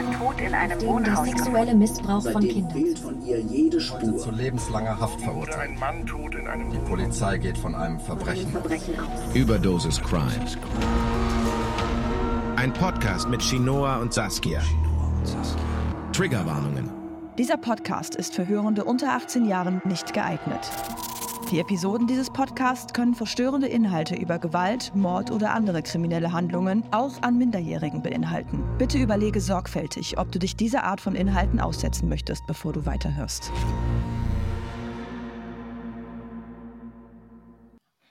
Einmal tot in einem Der Wohnhaus sexuelle Missbrauch von Kindern. fehlt von ihr jede zu Spur. lebenslanger Haft verurteilt. Die Polizei geht von einem Verbrechen. Verbrechen aus. Überdosis Crime. Ein Podcast mit Shinoa und Saskia. Triggerwarnungen. Dieser Podcast ist für Hörende unter 18 Jahren nicht geeignet. Die Episoden dieses Podcasts können verstörende Inhalte über Gewalt, Mord oder andere kriminelle Handlungen auch an Minderjährigen beinhalten. Bitte überlege sorgfältig, ob du dich dieser Art von Inhalten aussetzen möchtest, bevor du weiterhörst.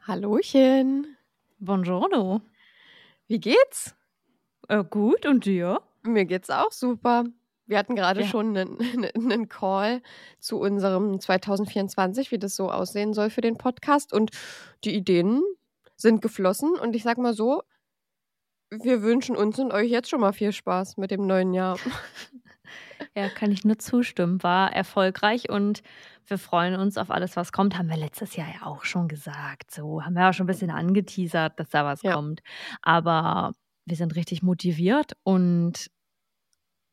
Hallöchen. Buongiorno. Wie geht's? Äh, gut, und dir? Mir geht's auch super. Wir hatten gerade Ja. schon einen, einen Call zu unserem 2024, wie das so aussehen soll für den Podcast. Und die Ideen sind geflossen. Und ich sag mal so, wir wünschen uns und euch jetzt schon mal viel Spaß mit dem neuen Jahr. Ja, kann ich nur zustimmen. War erfolgreich und wir freuen uns auf alles, was kommt. Haben wir letztes Jahr ja auch schon gesagt. So haben wir auch schon ein bisschen angeteasert, dass da was Ja. kommt. Aber wir sind richtig motiviert und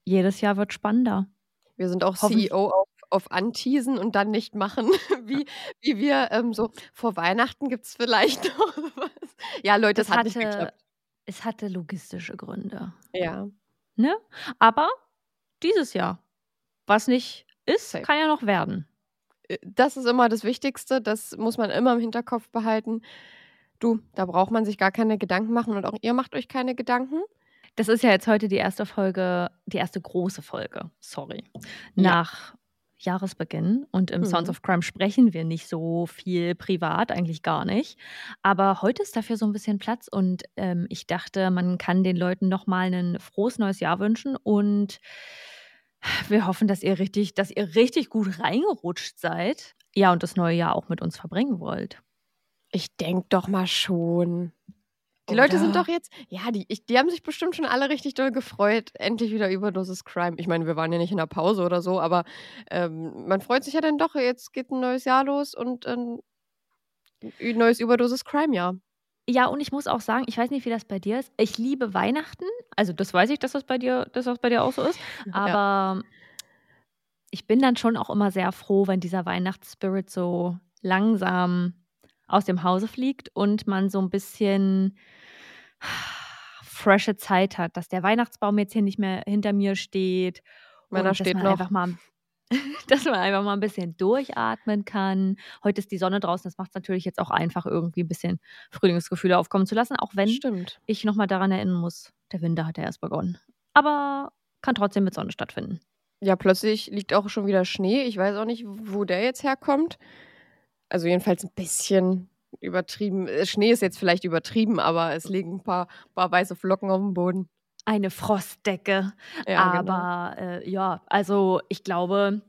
jedes Jahr wird spannender. Wir sind auch CEO auf, auf Anteasen und dann nicht machen, wie, wie wir ähm, so vor Weihnachten gibt es vielleicht noch was. Ja, Leute, das, hat nicht geklappt. es hatte logistische Gründe. Ja. Ne? Aber dieses Jahr, was nicht ist, Safe. kann ja noch werden. Äh, das ist immer das Wichtigste, das muss man immer im Hinterkopf behalten. Du, da braucht man sich gar keine Gedanken machen und auch ihr macht euch keine Gedanken. Das ist ja jetzt heute die erste Folge, die erste große Folge, sorry, Ja. nach Jahresbeginn. Und im Sounds Mhm. of Crime sprechen wir nicht so viel privat, eigentlich gar nicht. Aber heute ist dafür so ein bisschen Platz und ähm, ich dachte, man kann den Leuten nochmal ein frohes neues Jahr wünschen und wir hoffen, dass ihr richtig, dass ihr richtig gut reingerutscht seid. Ja, und das neue Jahr auch mit uns verbringen wollt. Ich denke doch mal schon. Die Leute sind Oder? doch jetzt, ja, die, ich, die haben sich bestimmt schon alle richtig doll gefreut, endlich wieder Überdosis Crime. Ich meine, wir waren ja nicht in der Pause oder so, aber ähm, man freut sich ja dann doch, jetzt geht ein neues Jahr los und ein neues Überdosis Crime-Jahr. Ja, und ich muss auch sagen, ich weiß nicht, wie das bei dir ist. Ich liebe Weihnachten. Also, das weiß ich, dass das bei dir, dass das bei dir auch so ist. Aber ich bin dann schon auch immer sehr froh, wenn dieser Weihnachtsspirit so langsam aus dem Hause fliegt und man so ein bisschen frische Zeit hat, dass der Weihnachtsbaum jetzt hier nicht mehr hinter mir steht. Meiner und steht dass man noch. Einfach mal, dass man einfach mal ein bisschen durchatmen kann. Heute ist die Sonne draußen, das macht es natürlich jetzt auch einfach, irgendwie ein bisschen Frühlingsgefühle aufkommen zu lassen, auch wenn Stimmt. ich nochmal daran erinnern muss, der Winter hat ja erst begonnen. Aber kann trotzdem mit Sonne stattfinden. Ja, plötzlich liegt auch schon wieder Schnee. Ich weiß auch nicht, wo der jetzt herkommt. Also jedenfalls ein bisschen übertrieben. Äh, Schnee ist jetzt vielleicht übertrieben, aber es liegen ein paar, paar weiße Flocken auf dem Boden. Eine Frostdecke. Ja, genau. Aber äh, ja, also ich glaube,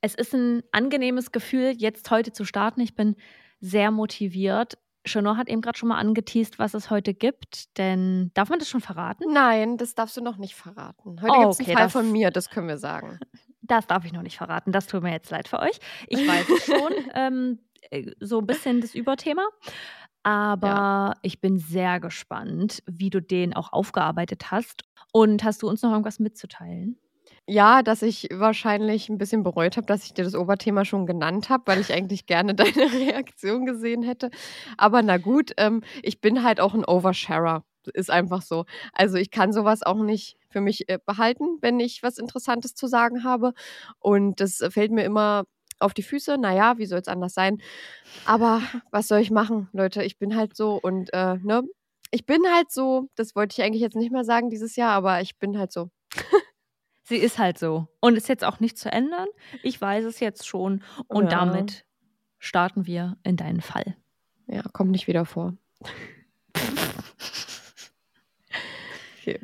es ist ein angenehmes Gefühl, jetzt heute zu starten. Ich bin sehr motiviert. Chanor hat eben gerade schon mal angeteased, was es heute gibt, denn darf man das schon verraten? Nein, das darfst du noch nicht verraten. Heute Oh, gibt es okay, einen Fall von mir, das können wir sagen. Das darf ich noch nicht verraten. Das tut mir jetzt leid für euch. Ich weiß es schon. ähm, äh, so ein bisschen das Überthema. Aber ich bin sehr gespannt, wie du den auch aufgearbeitet hast. Und hast du uns noch irgendwas mitzuteilen? Ja, dass ich wahrscheinlich ein bisschen bereut habe, dass ich dir das Oberthema schon genannt habe, weil ich eigentlich gerne deine Reaktion gesehen hätte. Aber na gut, ähm, ich bin halt auch ein Oversharer. Ist einfach so. Also ich kann sowas auch nicht für mich äh, behalten, wenn ich was Interessantes zu sagen habe. Und das äh, fällt mir immer auf die Füße. Naja, wie soll es anders sein? Aber was soll ich machen, Leute? Ich bin halt so und äh, ne? Ich bin halt so, das wollte ich eigentlich jetzt nicht mehr sagen dieses Jahr, aber ich bin halt so. Sie ist halt so. Und ist jetzt auch nicht zu ändern. Ich weiß es jetzt schon. Und Ja. damit starten wir in deinen Fall. Ja, kommt nicht wieder vor. Okay.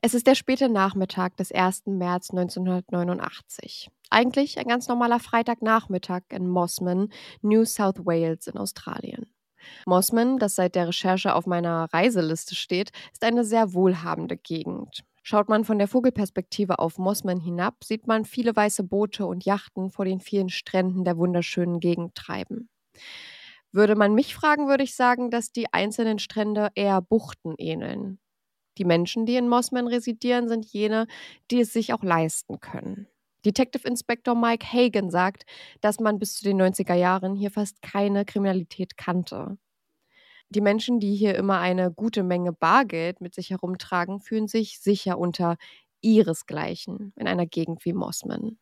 Es ist der späte Nachmittag des 1. März 1989. Eigentlich ein ganz normaler Freitagnachmittag in Mossman, New South Wales in Australien. Mossman, das seit der Recherche auf meiner Reiseliste steht, ist eine sehr wohlhabende Gegend. Schaut man von der Vogelperspektive auf Mossman hinab, sieht man viele weiße Boote und Yachten vor den vielen Stränden der wunderschönen Gegend treiben. Würde man mich fragen, würde ich sagen, dass die einzelnen Strände eher Buchten ähneln. Die Menschen, die in Mossman residieren, sind jene, die es sich auch leisten können. Detective Inspector Mike Hagan sagt, dass man bis zu den 90er Jahren hier fast keine Kriminalität kannte. Die Menschen, die hier immer eine gute Menge Bargeld mit sich herumtragen, fühlen sich sicher unter ihresgleichen in einer Gegend wie Mossman.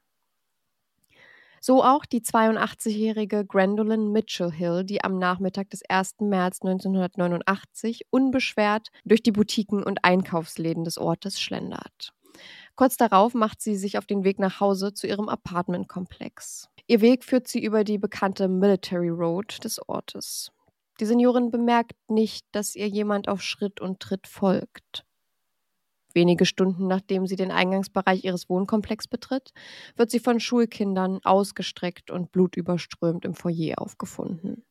So auch die 82-jährige Gwendolyn Mitchell Hill, die am Nachmittag des 1. März 1989 unbeschwert durch die Boutiquen und Einkaufsläden des Ortes schlendert. Kurz darauf macht sie sich auf den Weg nach Hause zu ihrem Apartmentkomplex. Ihr Weg führt sie über die bekannte Military Road des Ortes. Die Seniorin bemerkt nicht, dass ihr jemand auf Schritt und Tritt folgt. Wenige Stunden nachdem sie den Eingangsbereich ihres Wohnkomplex betritt, wird sie von Schulkindern ausgestreckt und blutüberströmt im Foyer aufgefunden.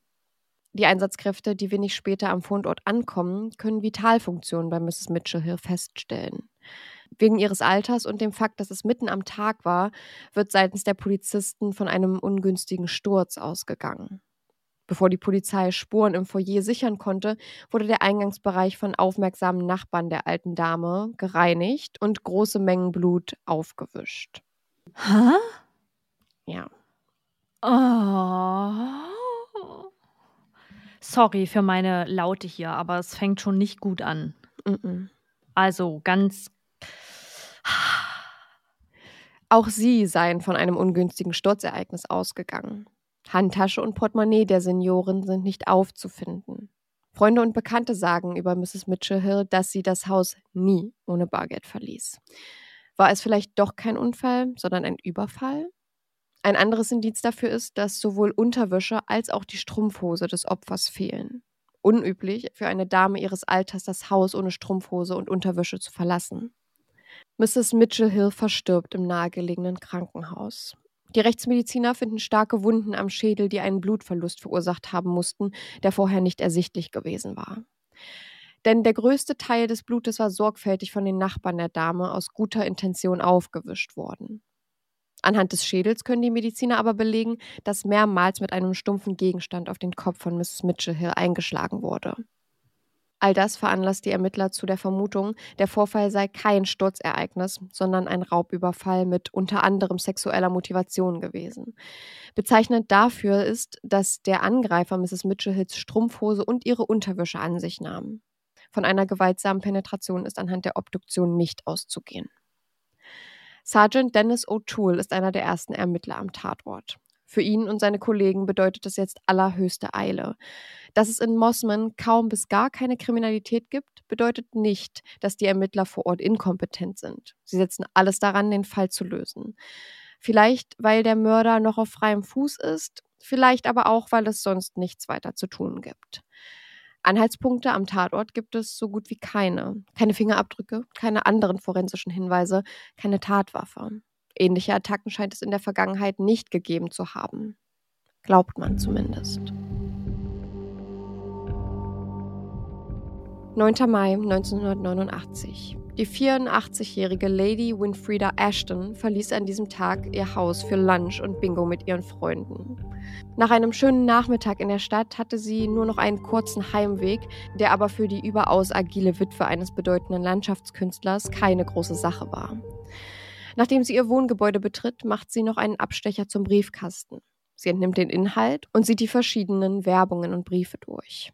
Die Einsatzkräfte, die wenig später am Fundort ankommen, können Vitalfunktionen bei Mrs. Mitchell Hill feststellen. Wegen ihres Alters und dem Fakt, dass es mitten am Tag war, wird seitens der Polizisten von einem ungünstigen Sturz ausgegangen. Bevor die Polizei Spuren im Foyer sichern konnte, wurde der Eingangsbereich von aufmerksamen Nachbarn der alten Dame gereinigt und große Mengen Blut aufgewischt. Hä? Ja. Oh. Sorry für meine Laute hier, aber es fängt schon nicht gut an. Mm -mm. Also ganz. Auch sie seien von einem ungünstigen Sturzereignis ausgegangen. Handtasche und Portemonnaie der Seniorin sind nicht aufzufinden. Freunde und Bekannte sagen über Mrs. Mitchell Hill, dass sie das Haus nie ohne Bargeld verließ. War es vielleicht doch kein Unfall, sondern ein Überfall? Ein anderes Indiz dafür ist, dass sowohl Unterwäsche als auch die Strumpfhose des Opfers fehlen. Unüblich für eine Dame ihres Alters, das Haus ohne Strumpfhose und Unterwäsche zu verlassen. Mrs. Mitchell Hill verstirbt im nahegelegenen Krankenhaus. Die Rechtsmediziner finden starke Wunden am Schädel, die einen Blutverlust verursacht haben mussten, der vorher nicht ersichtlich gewesen war. Denn der größte Teil des Blutes war sorgfältig von den Nachbarn der Dame aus guter Intention aufgewischt worden. Anhand des Schädels können die Mediziner aber belegen, dass mehrmals mit einem stumpfen Gegenstand auf den Kopf von Mrs. Mitchell Hill eingeschlagen wurde. All das veranlasst die Ermittler zu der Vermutung, der Vorfall sei kein Sturzereignis, sondern ein Raubüberfall mit unter anderem sexueller Motivation gewesen. Bezeichnend dafür ist, dass der Angreifer Mrs. Mitchell Hills Strumpfhose und ihre Unterwäsche an sich nahm. Von einer gewaltsamen Penetration ist anhand der Obduktion nicht auszugehen. Sergeant Dennis O'Toole ist einer der ersten Ermittler am Tatort. Für ihn und seine Kollegen bedeutet es jetzt allerhöchste Eile. Dass es in Mossman kaum bis gar keine Kriminalität gibt, bedeutet nicht, dass die Ermittler vor Ort inkompetent sind. Sie setzen alles daran, den Fall zu lösen. Vielleicht, weil der Mörder noch auf freiem Fuß ist, vielleicht aber auch, weil es sonst nichts weiter zu tun gibt. Anhaltspunkte am Tatort gibt es so gut wie keine. Keine Fingerabdrücke, keine anderen forensischen Hinweise, keine Tatwaffe. Ähnliche Attacken scheint es in der Vergangenheit nicht gegeben zu haben. Glaubt man zumindest. 9. Mai 1989. Die 84-jährige Lady Winfrieda Ashton verließ an diesem Tag ihr Haus für Lunch und Bingo mit ihren Freunden. Nach einem schönen Nachmittag in der Stadt hatte sie nur noch einen kurzen Heimweg, der aber für die überaus agile Witwe eines bedeutenden Landschaftskünstlers keine große Sache war. Nachdem sie ihr Wohngebäude betritt, macht sie noch einen Abstecher zum Briefkasten. Sie entnimmt den Inhalt und sieht die verschiedenen Werbungen und Briefe durch.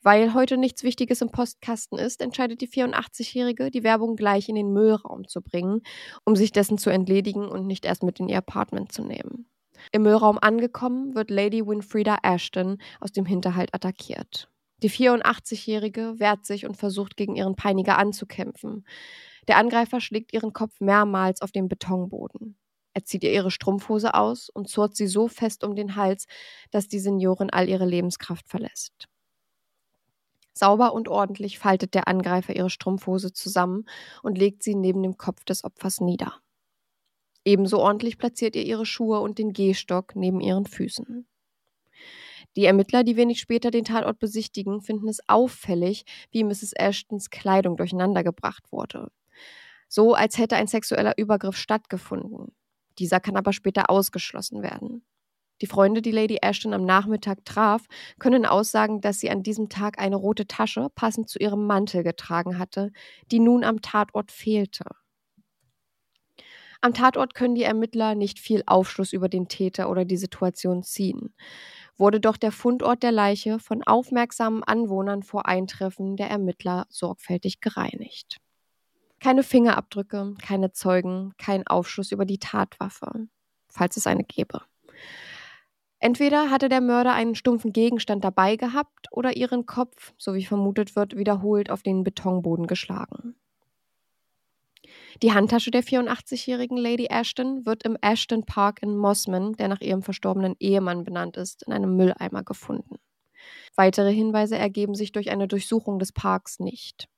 Weil heute nichts Wichtiges im Postkasten ist, entscheidet die 84-Jährige, die Werbung gleich in den Müllraum zu bringen, um sich dessen zu entledigen und nicht erst mit in ihr Apartment zu nehmen. Im Müllraum angekommen, wird Lady Winfrieda Ashton aus dem Hinterhalt attackiert. Die 84-Jährige wehrt sich und versucht gegen ihren Peiniger anzukämpfen. Der Angreifer schlägt ihren Kopf mehrmals auf den Betonboden. Er zieht ihr ihre Strumpfhose aus und zurrt sie so fest um den Hals, dass die Seniorin all ihre Lebenskraft verlässt. Sauber und ordentlich faltet der Angreifer ihre Strumpfhose zusammen und legt sie neben dem Kopf des Opfers nieder. Ebenso ordentlich platziert er ihre Schuhe und den Gehstock neben ihren Füßen. Die Ermittler, die wenig später den Tatort besichtigen, finden es auffällig, wie Mrs. Ashtons Kleidung durcheinandergebracht wurde. So als hätte ein sexueller Übergriff stattgefunden. Dieser kann aber später ausgeschlossen werden. Die Freunde, die Lady Ashton am Nachmittag traf, können aussagen, dass sie an diesem Tag eine rote Tasche passend zu ihrem Mantel getragen hatte, die nun am Tatort fehlte. Am Tatort können die Ermittler nicht viel Aufschluss über den Täter oder die Situation ziehen. Wurde doch der Fundort der Leiche von aufmerksamen Anwohnern vor Eintreffen der Ermittler sorgfältig gereinigt. Keine Fingerabdrücke, keine Zeugen, kein Aufschluss über die Tatwaffe, falls es eine gäbe. Entweder hatte der Mörder einen stumpfen Gegenstand dabei gehabt oder ihren Kopf, so wie vermutet wird, wiederholt auf den Betonboden geschlagen. Die Handtasche der 84-jährigen Lady Ashton wird im Ashton Park in Mossman, der nach ihrem verstorbenen Ehemann benannt ist, in einem Mülleimer gefunden. Weitere Hinweise ergeben sich durch eine Durchsuchung des Parks nicht.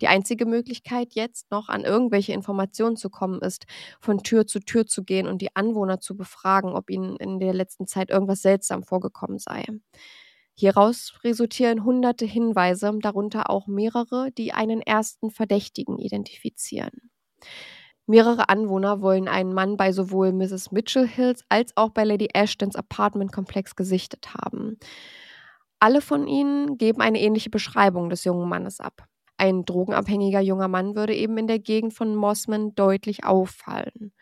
Die einzige Möglichkeit, jetzt noch an irgendwelche Informationen zu kommen, ist, von Tür zu Tür zu gehen und die Anwohner zu befragen, ob ihnen in der letzten Zeit irgendwas seltsam vorgekommen sei. Hieraus resultieren hunderte Hinweise, darunter auch mehrere, die einen ersten Verdächtigen identifizieren. Mehrere Anwohner wollen einen Mann bei sowohl Mrs. Mitchell Hills als auch bei Lady Ashtons Apartmentkomplex gesichtet haben. Alle von ihnen geben eine ähnliche Beschreibung des jungen Mannes ab. Ein drogenabhängiger junger Mann würde eben in der Gegend von Mossman deutlich auffallen.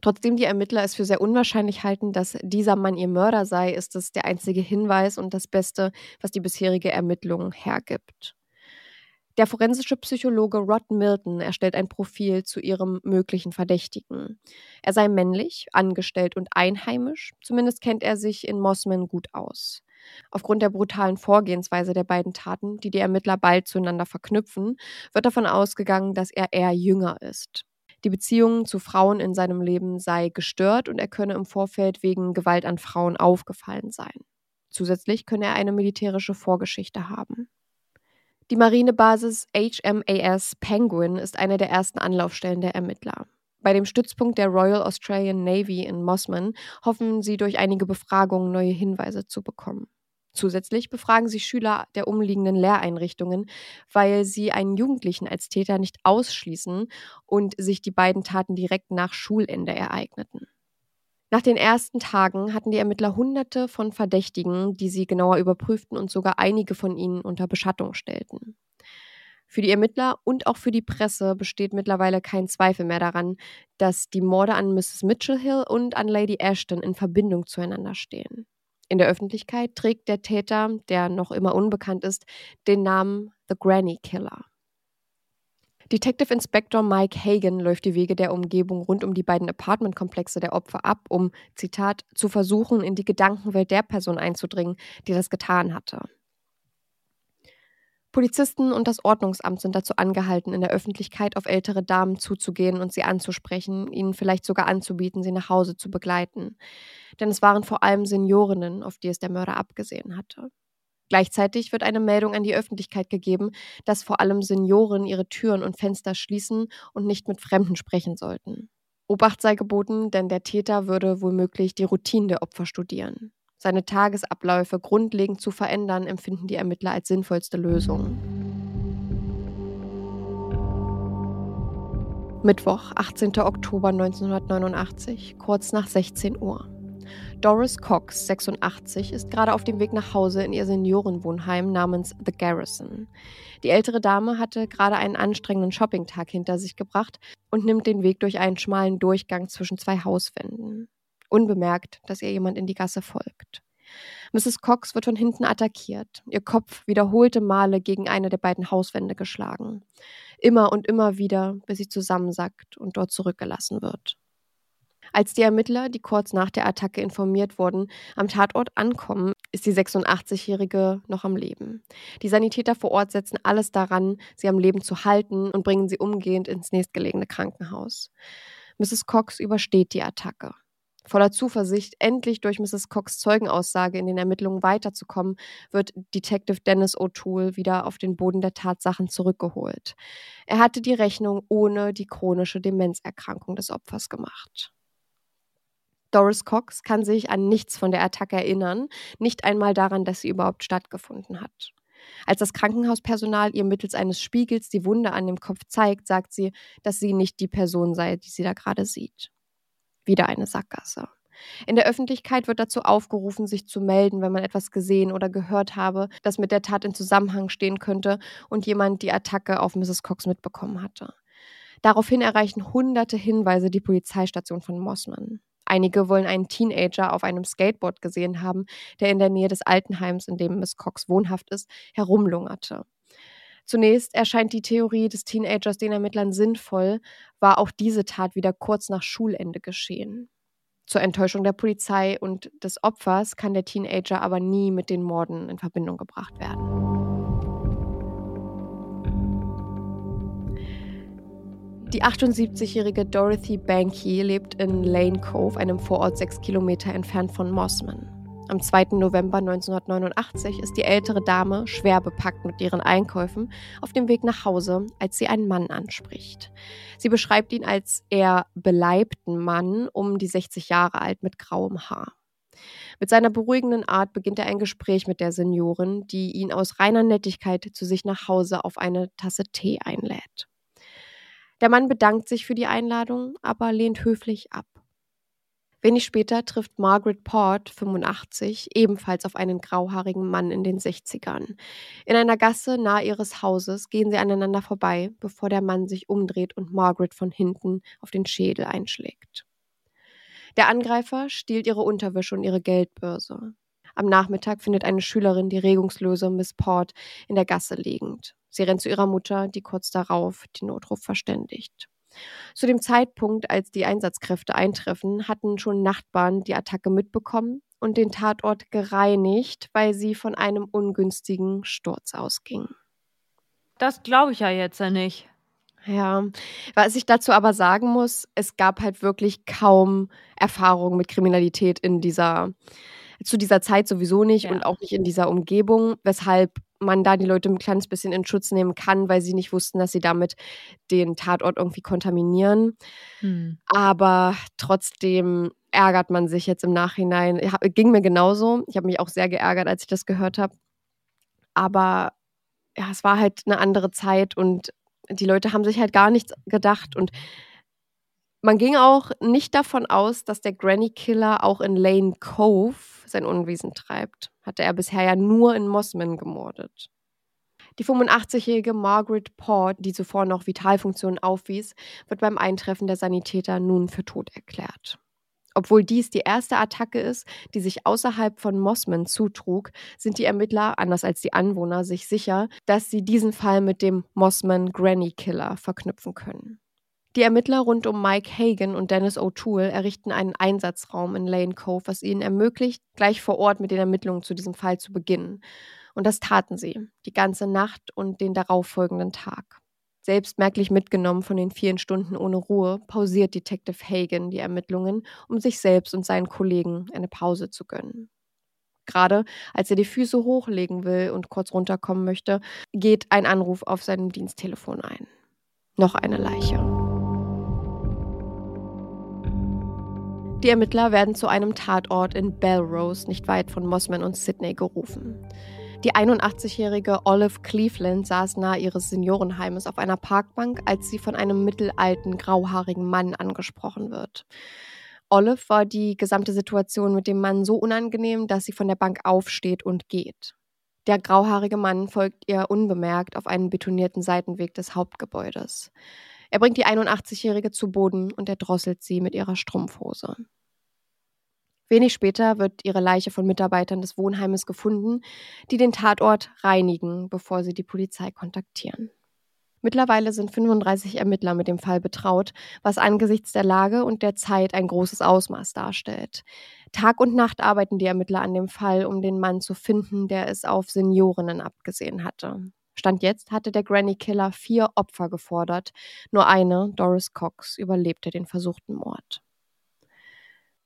Trotzdem die Ermittler es für sehr unwahrscheinlich halten, dass dieser Mann ihr Mörder sei, ist es der einzige Hinweis und das Beste, was die bisherige Ermittlung hergibt. Der forensische Psychologe Rod Milton erstellt ein Profil zu ihrem möglichen Verdächtigen. Er sei männlich, angestellt und einheimisch, zumindest kennt er sich in Mossman gut aus. Aufgrund der brutalen Vorgehensweise der beiden Taten, die die Ermittler bald zueinander verknüpfen, wird davon ausgegangen, dass er eher jünger ist. Die Beziehung zu Frauen in seinem Leben sei gestört und er könne im Vorfeld wegen Gewalt an Frauen aufgefallen sein. Zusätzlich könne er eine militärische Vorgeschichte haben. Die Marinebasis HMAS Penguin ist eine der ersten Anlaufstellen der Ermittler. Bei dem Stützpunkt der Royal Australian Navy in Mossman hoffen sie durch einige Befragungen neue Hinweise zu bekommen. Zusätzlich befragen sie Schüler der umliegenden Lehreinrichtungen, weil sie einen Jugendlichen als Täter nicht ausschließen und sich die beiden Taten direkt nach Schulende ereigneten. Nach den ersten Tagen hatten die Ermittler Hunderte von Verdächtigen, die sie genauer überprüften und sogar einige von ihnen unter Beschattung stellten. Für die Ermittler und auch für die Presse besteht mittlerweile kein Zweifel mehr daran, dass die Morde an Mrs. Mitchell Hill und an Lady Ashton in Verbindung zueinander stehen. In der Öffentlichkeit trägt der Täter, der noch immer unbekannt ist, den Namen The Granny Killer. Detective Inspector Mike Hagan läuft die Wege der Umgebung rund um die beiden Apartmentkomplexe der Opfer ab, um, Zitat, zu versuchen, in die Gedankenwelt der Person einzudringen, die das getan hatte. Polizisten und das Ordnungsamt sind dazu angehalten, in der Öffentlichkeit auf ältere Damen zuzugehen und sie anzusprechen, ihnen vielleicht sogar anzubieten, sie nach Hause zu begleiten. Denn es waren vor allem Seniorinnen, auf die es der Mörder abgesehen hatte. Gleichzeitig wird eine Meldung an die Öffentlichkeit gegeben, dass vor allem Senioren ihre Türen und Fenster schließen und nicht mit Fremden sprechen sollten. Obacht sei geboten, denn der Täter würde womöglich die Routine der Opfer studieren. Seine Tagesabläufe grundlegend zu verändern, empfinden die Ermittler als sinnvollste Lösung. Mittwoch, 18. Oktober 1989, kurz nach 16 Uhr. Doris Cox, 86, ist gerade auf dem Weg nach Hause in ihr Seniorenwohnheim namens The Garrison. Die ältere Dame hatte gerade einen anstrengenden Shoppingtag hinter sich gebracht und nimmt den Weg durch einen schmalen Durchgang zwischen zwei Hauswänden unbemerkt, dass ihr jemand in die Gasse folgt. Mrs. Cox wird von hinten attackiert, ihr Kopf wiederholte Male gegen eine der beiden Hauswände geschlagen. Immer und immer wieder, bis sie zusammensackt und dort zurückgelassen wird. Als die Ermittler, die kurz nach der Attacke informiert wurden, am Tatort ankommen, ist die 86-Jährige noch am Leben. Die Sanitäter vor Ort setzen alles daran, sie am Leben zu halten und bringen sie umgehend ins nächstgelegene Krankenhaus. Mrs. Cox übersteht die Attacke. Voller Zuversicht, endlich durch Mrs. Cox Zeugenaussage in den Ermittlungen weiterzukommen, wird Detective Dennis O'Toole wieder auf den Boden der Tatsachen zurückgeholt. Er hatte die Rechnung ohne die chronische Demenzerkrankung des Opfers gemacht. Doris Cox kann sich an nichts von der Attacke erinnern, nicht einmal daran, dass sie überhaupt stattgefunden hat. Als das Krankenhauspersonal ihr mittels eines Spiegels die Wunde an dem Kopf zeigt, sagt sie, dass sie nicht die Person sei, die sie da gerade sieht. Wieder eine Sackgasse. In der Öffentlichkeit wird dazu aufgerufen, sich zu melden, wenn man etwas gesehen oder gehört habe, das mit der Tat in Zusammenhang stehen könnte und jemand die Attacke auf Mrs. Cox mitbekommen hatte. Daraufhin erreichen hunderte Hinweise die Polizeistation von Mossman. Einige wollen einen Teenager auf einem Skateboard gesehen haben, der in der Nähe des Altenheims, in dem Miss Cox wohnhaft ist, herumlungerte. Zunächst erscheint die Theorie des Teenagers den Ermittlern sinnvoll, war auch diese Tat wieder kurz nach Schulende geschehen. Zur Enttäuschung der Polizei und des Opfers kann der Teenager aber nie mit den Morden in Verbindung gebracht werden. Die 78-jährige Dorothy Banky lebt in Lane Cove, einem Vorort sechs Kilometer entfernt von Mossman. Am 2. November 1989 ist die ältere Dame schwer bepackt mit ihren Einkäufen auf dem Weg nach Hause, als sie einen Mann anspricht. Sie beschreibt ihn als eher beleibten Mann, um die 60 Jahre alt mit grauem Haar. Mit seiner beruhigenden Art beginnt er ein Gespräch mit der Seniorin, die ihn aus reiner Nettigkeit zu sich nach Hause auf eine Tasse Tee einlädt. Der Mann bedankt sich für die Einladung, aber lehnt höflich ab. Wenig später trifft Margaret Port, 85, ebenfalls auf einen grauhaarigen Mann in den 60ern. In einer Gasse nahe ihres Hauses gehen sie aneinander vorbei, bevor der Mann sich umdreht und Margaret von hinten auf den Schädel einschlägt. Der Angreifer stiehlt ihre Unterwäsche und ihre Geldbörse. Am Nachmittag findet eine Schülerin die regungslose Miss Port in der Gasse liegend. Sie rennt zu ihrer Mutter, die kurz darauf den Notruf verständigt. Zu dem Zeitpunkt, als die Einsatzkräfte eintreffen, hatten schon Nachbarn die Attacke mitbekommen und den Tatort gereinigt, weil sie von einem ungünstigen Sturz ausging. Das glaube ich ja jetzt ja nicht. Ja, was ich dazu aber sagen muss, es gab halt wirklich kaum Erfahrung mit Kriminalität in dieser zu dieser Zeit sowieso nicht ja. und auch nicht in dieser Umgebung, weshalb man da die Leute ein kleines bisschen in Schutz nehmen kann, weil sie nicht wussten, dass sie damit den Tatort irgendwie kontaminieren. Hm. Aber trotzdem ärgert man sich jetzt im Nachhinein. Ging mir genauso. Ich habe mich auch sehr geärgert, als ich das gehört habe. Aber ja, es war halt eine andere Zeit und die Leute haben sich halt gar nichts gedacht und man ging auch nicht davon aus, dass der Granny Killer auch in Lane Cove sein Unwesen treibt. Hatte er bisher ja nur in Mossman gemordet. Die 85-jährige Margaret Port, die zuvor noch Vitalfunktionen aufwies, wird beim Eintreffen der Sanitäter nun für tot erklärt. Obwohl dies die erste Attacke ist, die sich außerhalb von Mossman zutrug, sind die Ermittler, anders als die Anwohner, sich sicher, dass sie diesen Fall mit dem Mossman Granny Killer verknüpfen können. Die Ermittler rund um Mike Hagan und Dennis O'Toole errichten einen Einsatzraum in Lane Cove, was ihnen ermöglicht, gleich vor Ort mit den Ermittlungen zu diesem Fall zu beginnen. Und das taten sie, die ganze Nacht und den darauffolgenden Tag. Selbst merklich mitgenommen von den vielen Stunden ohne Ruhe, pausiert Detective Hagan die Ermittlungen, um sich selbst und seinen Kollegen eine Pause zu gönnen. Gerade als er die Füße hochlegen will und kurz runterkommen möchte, geht ein Anruf auf seinem Diensttelefon ein. Noch eine Leiche. Die Ermittler werden zu einem Tatort in Belrose, nicht weit von Mossman und Sydney, gerufen. Die 81-jährige Olive Cleveland saß nahe ihres Seniorenheimes auf einer Parkbank, als sie von einem mittelalten, grauhaarigen Mann angesprochen wird. Olive war die gesamte Situation mit dem Mann so unangenehm, dass sie von der Bank aufsteht und geht. Der grauhaarige Mann folgt ihr unbemerkt auf einen betonierten Seitenweg des Hauptgebäudes. Er bringt die 81-Jährige zu Boden und erdrosselt sie mit ihrer Strumpfhose. Wenig später wird ihre Leiche von Mitarbeitern des Wohnheimes gefunden, die den Tatort reinigen, bevor sie die Polizei kontaktieren. Mittlerweile sind 35 Ermittler mit dem Fall betraut, was angesichts der Lage und der Zeit ein großes Ausmaß darstellt. Tag und Nacht arbeiten die Ermittler an dem Fall, um den Mann zu finden, der es auf Seniorinnen abgesehen hatte. Stand jetzt hatte der Granny Killer vier Opfer gefordert. Nur eine, Doris Cox, überlebte den versuchten Mord.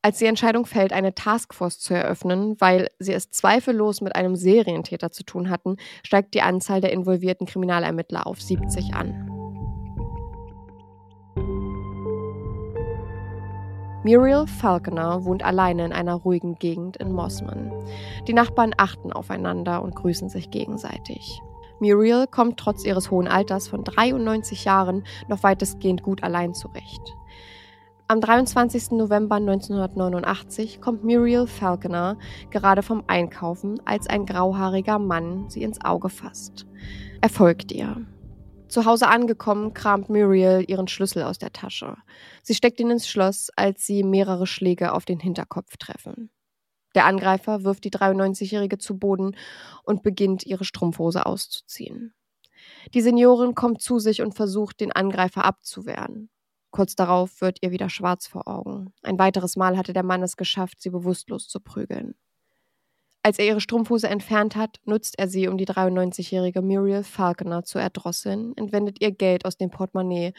Als die Entscheidung fällt, eine Taskforce zu eröffnen, weil sie es zweifellos mit einem Serientäter zu tun hatten, steigt die Anzahl der involvierten Kriminalermittler auf 70 an. Muriel Falconer wohnt alleine in einer ruhigen Gegend in Mossman. Die Nachbarn achten aufeinander und grüßen sich gegenseitig. Muriel kommt trotz ihres hohen Alters von 93 Jahren noch weitestgehend gut allein zurecht. Am 23. November 1989 kommt Muriel Falconer gerade vom Einkaufen, als ein grauhaariger Mann sie ins Auge fasst. Er folgt ihr. Zu Hause angekommen, kramt Muriel ihren Schlüssel aus der Tasche. Sie steckt ihn ins Schloss, als sie mehrere Schläge auf den Hinterkopf treffen. Der Angreifer wirft die 93-Jährige zu Boden und beginnt, ihre Strumpfhose auszuziehen. Die Seniorin kommt zu sich und versucht, den Angreifer abzuwehren. Kurz darauf wird ihr wieder schwarz vor Augen. Ein weiteres Mal hatte der Mann es geschafft, sie bewusstlos zu prügeln. Als er ihre Strumpfhose entfernt hat, nutzt er sie, um die 93-jährige Muriel Falconer zu erdrosseln, entwendet ihr Geld aus dem Portemonnaie,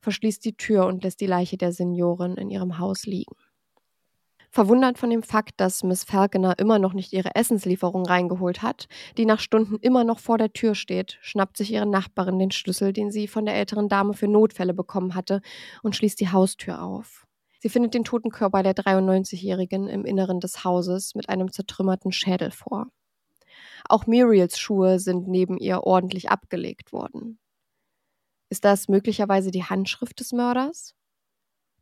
verschließt die Tür und lässt die Leiche der Seniorin in ihrem Haus liegen. Verwundert von dem Fakt, dass Miss Falconer immer noch nicht ihre Essenslieferung reingeholt hat, die nach Stunden immer noch vor der Tür steht, schnappt sich ihre Nachbarin den Schlüssel, den sie von der älteren Dame für Notfälle bekommen hatte, und schließt die Haustür auf. Sie findet den toten Körper der 93-Jährigen im Inneren des Hauses mit einem zertrümmerten Schädel vor. Auch Muriels Schuhe sind neben ihr ordentlich abgelegt worden. Ist das möglicherweise die Handschrift des Mörders?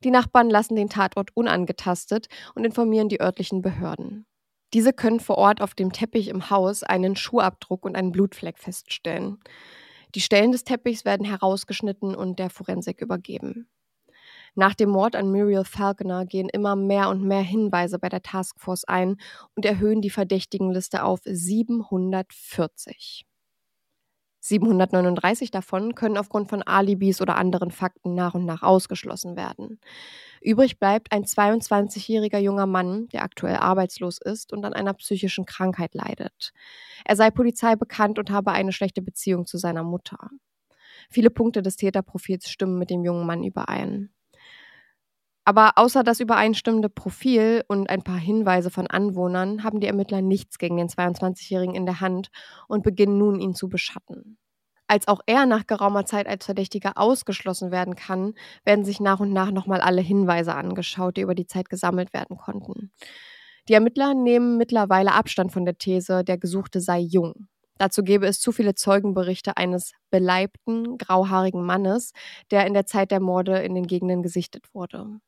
Die Nachbarn lassen den Tatort unangetastet und informieren die örtlichen Behörden. Diese können vor Ort auf dem Teppich im Haus einen Schuhabdruck und einen Blutfleck feststellen. Die Stellen des Teppichs werden herausgeschnitten und der Forensik übergeben. Nach dem Mord an Muriel Falconer gehen immer mehr und mehr Hinweise bei der Taskforce ein und erhöhen die Verdächtigenliste auf 740. 739 davon können aufgrund von Alibis oder anderen Fakten nach und nach ausgeschlossen werden. Übrig bleibt ein 22-jähriger junger Mann, der aktuell arbeitslos ist und an einer psychischen Krankheit leidet. Er sei Polizei bekannt und habe eine schlechte Beziehung zu seiner Mutter. Viele Punkte des Täterprofils stimmen mit dem jungen Mann überein. Aber außer das übereinstimmende Profil und ein paar Hinweise von Anwohnern haben die Ermittler nichts gegen den 22-Jährigen in der Hand und beginnen nun, ihn zu beschatten. Als auch er nach geraumer Zeit als Verdächtiger ausgeschlossen werden kann, werden sich nach und nach nochmal alle Hinweise angeschaut, die über die Zeit gesammelt werden konnten. Die Ermittler nehmen mittlerweile Abstand von der These, der Gesuchte sei jung. Dazu gäbe es zu viele Zeugenberichte eines beleibten, grauhaarigen Mannes, der in der Zeit der Morde in den Gegenden gesichtet wurde.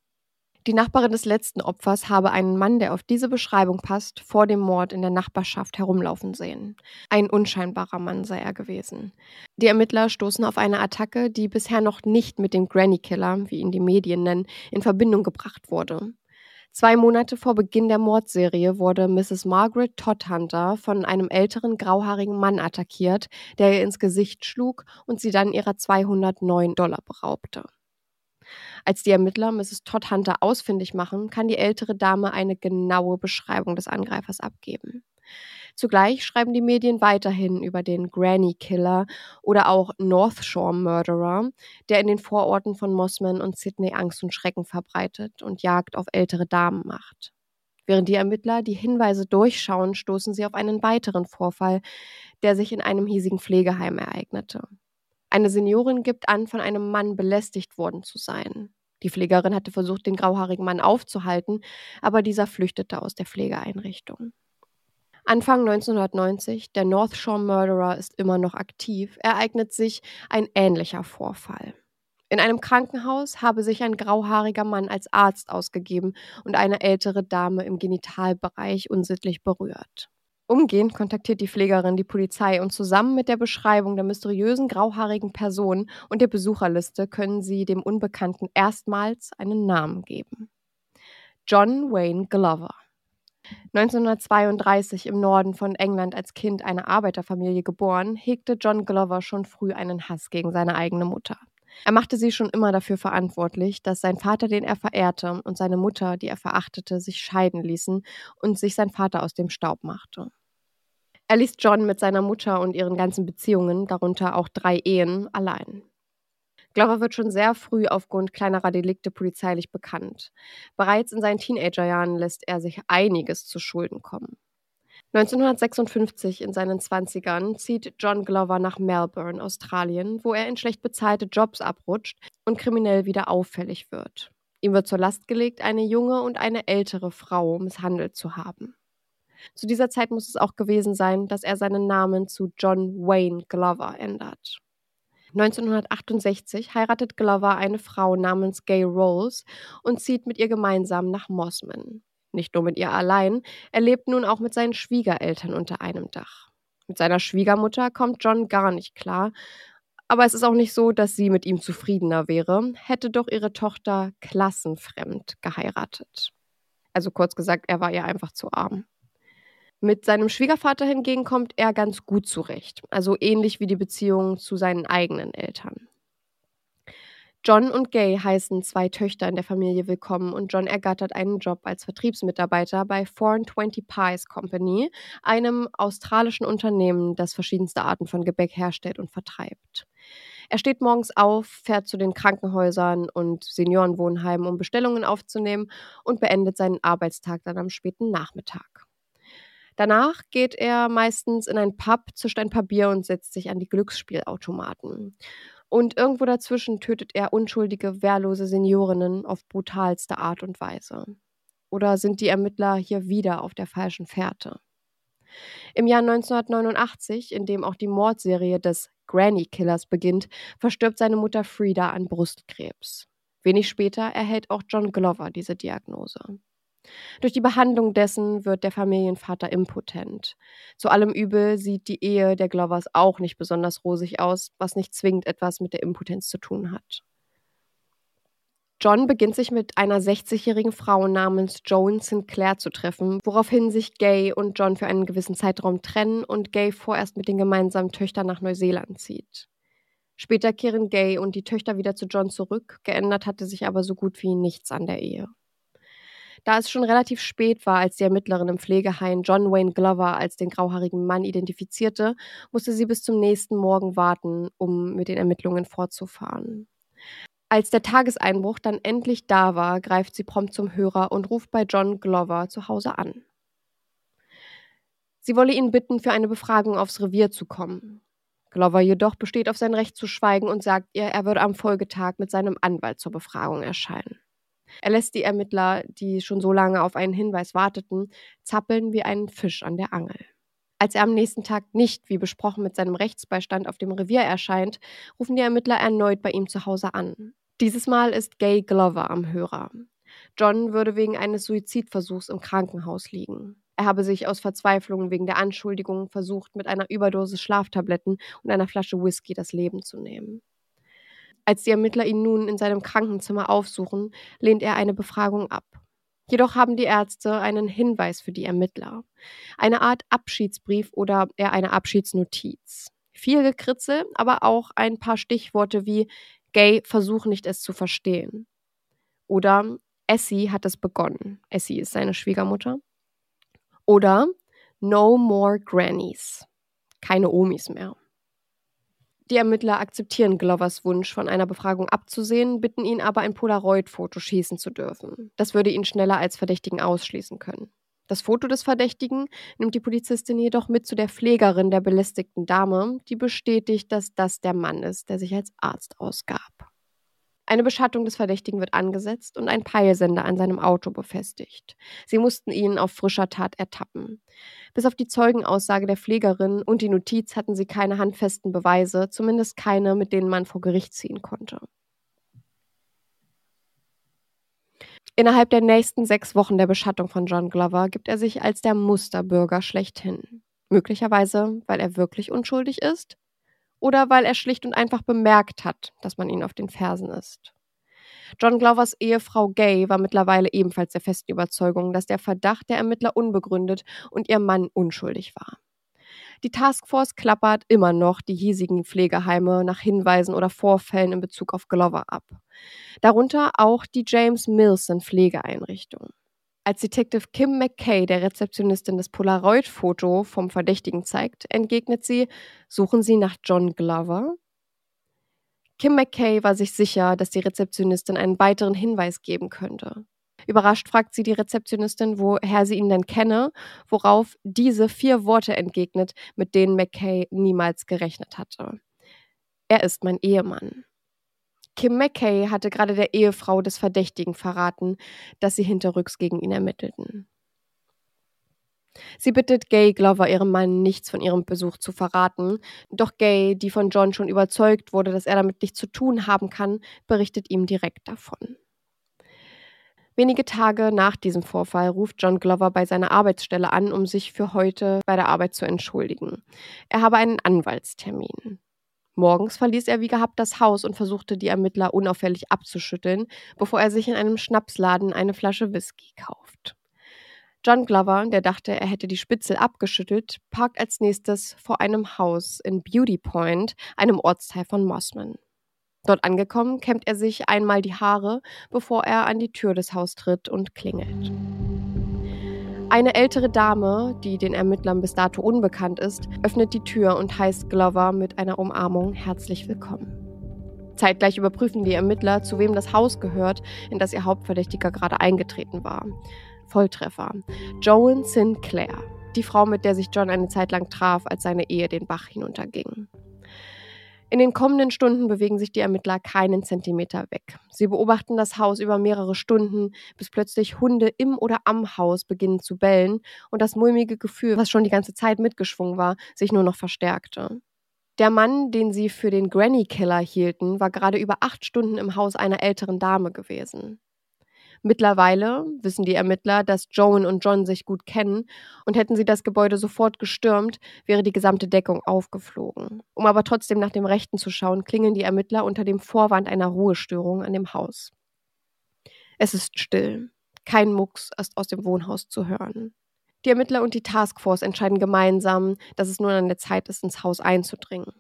Die Nachbarin des letzten Opfers habe einen Mann, der auf diese Beschreibung passt, vor dem Mord in der Nachbarschaft herumlaufen sehen. Ein unscheinbarer Mann sei er gewesen. Die Ermittler stoßen auf eine Attacke, die bisher noch nicht mit dem Granny Killer, wie ihn die Medien nennen, in Verbindung gebracht wurde. Zwei Monate vor Beginn der Mordserie wurde Mrs. Margaret Todhunter von einem älteren grauhaarigen Mann attackiert, der ihr ins Gesicht schlug und sie dann ihrer 209 Dollar beraubte. Als die Ermittler Mrs. Todd Hunter ausfindig machen, kann die ältere Dame eine genaue Beschreibung des Angreifers abgeben. Zugleich schreiben die Medien weiterhin über den Granny Killer oder auch North Shore Murderer, der in den Vororten von Mossman und Sydney Angst und Schrecken verbreitet und Jagd auf ältere Damen macht. Während die Ermittler die Hinweise durchschauen, stoßen sie auf einen weiteren Vorfall, der sich in einem hiesigen Pflegeheim ereignete. Eine Seniorin gibt an, von einem Mann belästigt worden zu sein. Die Pflegerin hatte versucht, den grauhaarigen Mann aufzuhalten, aber dieser flüchtete aus der Pflegeeinrichtung. Anfang 1990, der North Shore Murderer ist immer noch aktiv, ereignet sich ein ähnlicher Vorfall. In einem Krankenhaus habe sich ein grauhaariger Mann als Arzt ausgegeben und eine ältere Dame im Genitalbereich unsittlich berührt. Umgehend kontaktiert die Pflegerin die Polizei und zusammen mit der Beschreibung der mysteriösen grauhaarigen Person und der Besucherliste können sie dem Unbekannten erstmals einen Namen geben. John Wayne Glover. 1932 im Norden von England als Kind einer Arbeiterfamilie geboren, hegte John Glover schon früh einen Hass gegen seine eigene Mutter. Er machte sie schon immer dafür verantwortlich, dass sein Vater, den er verehrte, und seine Mutter, die er verachtete, sich scheiden ließen und sich sein Vater aus dem Staub machte. Er ließ John mit seiner Mutter und ihren ganzen Beziehungen, darunter auch drei Ehen, allein. Glover wird schon sehr früh aufgrund kleinerer Delikte polizeilich bekannt. Bereits in seinen Teenagerjahren lässt er sich einiges zu Schulden kommen. 1956 in seinen 20ern zieht John Glover nach Melbourne, Australien, wo er in schlecht bezahlte Jobs abrutscht und kriminell wieder auffällig wird. Ihm wird zur Last gelegt, eine junge und eine ältere Frau misshandelt zu haben. Zu dieser Zeit muss es auch gewesen sein, dass er seinen Namen zu John Wayne Glover ändert. 1968 heiratet Glover eine Frau namens Gay Rolls und zieht mit ihr gemeinsam nach Mossman. Nicht nur mit ihr allein, er lebt nun auch mit seinen Schwiegereltern unter einem Dach. Mit seiner Schwiegermutter kommt John gar nicht klar, aber es ist auch nicht so, dass sie mit ihm zufriedener wäre, hätte doch ihre Tochter klassenfremd geheiratet. Also kurz gesagt, er war ihr einfach zu arm. Mit seinem Schwiegervater hingegen kommt er ganz gut zurecht, also ähnlich wie die Beziehung zu seinen eigenen Eltern. John und Gay heißen zwei Töchter in der Familie willkommen und John ergattert einen Job als Vertriebsmitarbeiter bei Foreign 20 Pies Company, einem australischen Unternehmen, das verschiedenste Arten von Gebäck herstellt und vertreibt. Er steht morgens auf, fährt zu den Krankenhäusern und Seniorenwohnheimen, um Bestellungen aufzunehmen und beendet seinen Arbeitstag dann am späten Nachmittag. Danach geht er meistens in ein Pub, zischt ein paar Bier und setzt sich an die Glücksspielautomaten. Und irgendwo dazwischen tötet er unschuldige, wehrlose Seniorinnen auf brutalste Art und Weise. Oder sind die Ermittler hier wieder auf der falschen Fährte? Im Jahr 1989, in dem auch die Mordserie des Granny Killers beginnt, verstirbt seine Mutter Frida an Brustkrebs. Wenig später erhält auch John Glover diese Diagnose. Durch die Behandlung dessen wird der Familienvater impotent. Zu allem Übel sieht die Ehe der Glovers auch nicht besonders rosig aus, was nicht zwingend etwas mit der Impotenz zu tun hat. John beginnt sich mit einer 60-jährigen Frau namens Joan Sinclair zu treffen, woraufhin sich Gay und John für einen gewissen Zeitraum trennen und Gay vorerst mit den gemeinsamen Töchtern nach Neuseeland zieht. Später kehren Gay und die Töchter wieder zu John zurück, geändert hatte sich aber so gut wie nichts an der Ehe. Da es schon relativ spät war, als die Ermittlerin im Pflegeheim John Wayne Glover als den grauhaarigen Mann identifizierte, musste sie bis zum nächsten Morgen warten, um mit den Ermittlungen fortzufahren. Als der Tageseinbruch dann endlich da war, greift sie prompt zum Hörer und ruft bei John Glover zu Hause an. Sie wolle ihn bitten, für eine Befragung aufs Revier zu kommen. Glover jedoch besteht auf sein Recht zu schweigen und sagt ihr, er würde am Folgetag mit seinem Anwalt zur Befragung erscheinen. Er lässt die Ermittler, die schon so lange auf einen Hinweis warteten, zappeln wie einen Fisch an der Angel. Als er am nächsten Tag nicht, wie besprochen, mit seinem Rechtsbeistand auf dem Revier erscheint, rufen die Ermittler erneut bei ihm zu Hause an. Dieses Mal ist Gay Glover am Hörer. John würde wegen eines Suizidversuchs im Krankenhaus liegen. Er habe sich aus Verzweiflung wegen der Anschuldigungen versucht, mit einer Überdosis Schlaftabletten und einer Flasche Whisky das Leben zu nehmen. Als die Ermittler ihn nun in seinem Krankenzimmer aufsuchen, lehnt er eine Befragung ab. Jedoch haben die Ärzte einen Hinweis für die Ermittler. Eine Art Abschiedsbrief oder eher eine Abschiedsnotiz. Viel Gekritzel, aber auch ein paar Stichworte wie Gay, versuch nicht es zu verstehen. Oder Essie hat es begonnen. Essie ist seine Schwiegermutter. Oder No more Grannies. Keine Omis mehr. Die Ermittler akzeptieren Glovers Wunsch, von einer Befragung abzusehen, bitten ihn aber, ein Polaroid-Foto schießen zu dürfen. Das würde ihn schneller als Verdächtigen ausschließen können. Das Foto des Verdächtigen nimmt die Polizistin jedoch mit zu der Pflegerin der belästigten Dame, die bestätigt, dass das der Mann ist, der sich als Arzt ausgab. Eine Beschattung des Verdächtigen wird angesetzt und ein Peilsender an seinem Auto befestigt. Sie mussten ihn auf frischer Tat ertappen. Bis auf die Zeugenaussage der Pflegerin und die Notiz hatten sie keine handfesten Beweise, zumindest keine, mit denen man vor Gericht ziehen konnte. Innerhalb der nächsten sechs Wochen der Beschattung von John Glover gibt er sich als der Musterbürger schlechthin. Möglicherweise, weil er wirklich unschuldig ist oder weil er schlicht und einfach bemerkt hat, dass man ihn auf den Fersen ist. John Glovers Ehefrau Gay war mittlerweile ebenfalls der festen Überzeugung, dass der Verdacht der Ermittler unbegründet und ihr Mann unschuldig war. Die Taskforce klappert immer noch die hiesigen Pflegeheime nach Hinweisen oder Vorfällen in Bezug auf Glover ab. Darunter auch die James Milson Pflegeeinrichtung. Als Detective Kim McKay der Rezeptionistin das Polaroid-Foto vom Verdächtigen zeigt, entgegnet sie, suchen Sie nach John Glover? Kim McKay war sich sicher, dass die Rezeptionistin einen weiteren Hinweis geben könnte. Überrascht fragt sie die Rezeptionistin, woher sie ihn denn kenne, worauf diese vier Worte entgegnet, mit denen McKay niemals gerechnet hatte. Er ist mein Ehemann. Kim McKay hatte gerade der Ehefrau des Verdächtigen verraten, dass sie hinterrücks gegen ihn ermittelten. Sie bittet Gay Glover, ihrem Mann nichts von ihrem Besuch zu verraten, doch Gay, die von John schon überzeugt wurde, dass er damit nichts zu tun haben kann, berichtet ihm direkt davon. Wenige Tage nach diesem Vorfall ruft John Glover bei seiner Arbeitsstelle an, um sich für heute bei der Arbeit zu entschuldigen. Er habe einen Anwaltstermin. Morgens verließ er wie gehabt das Haus und versuchte die Ermittler unauffällig abzuschütteln, bevor er sich in einem Schnapsladen eine Flasche Whisky kauft. John Glover, der dachte, er hätte die Spitzel abgeschüttelt, parkt als nächstes vor einem Haus in Beauty Point, einem Ortsteil von Mossman. Dort angekommen, kämmt er sich einmal die Haare, bevor er an die Tür des Hauses tritt und klingelt. Eine ältere Dame, die den Ermittlern bis dato unbekannt ist, öffnet die Tür und heißt Glover mit einer Umarmung herzlich willkommen. Zeitgleich überprüfen die Ermittler, zu wem das Haus gehört, in das ihr Hauptverdächtiger gerade eingetreten war. Volltreffer. Joan Sinclair, die Frau, mit der sich John eine Zeit lang traf, als seine Ehe den Bach hinunterging. In den kommenden Stunden bewegen sich die Ermittler keinen Zentimeter weg. Sie beobachten das Haus über mehrere Stunden, bis plötzlich Hunde im oder am Haus beginnen zu bellen und das mulmige Gefühl, was schon die ganze Zeit mitgeschwungen war, sich nur noch verstärkte. Der Mann, den sie für den Granny Killer hielten, war gerade über acht Stunden im Haus einer älteren Dame gewesen. Mittlerweile wissen die Ermittler, dass Joan und John sich gut kennen und hätten sie das Gebäude sofort gestürmt, wäre die gesamte Deckung aufgeflogen. Um aber trotzdem nach dem Rechten zu schauen, klingeln die Ermittler unter dem Vorwand einer Ruhestörung an dem Haus. Es ist still. Kein Mucks ist aus dem Wohnhaus zu hören. Die Ermittler und die Taskforce entscheiden gemeinsam, dass es nun an der Zeit ist, ins Haus einzudringen.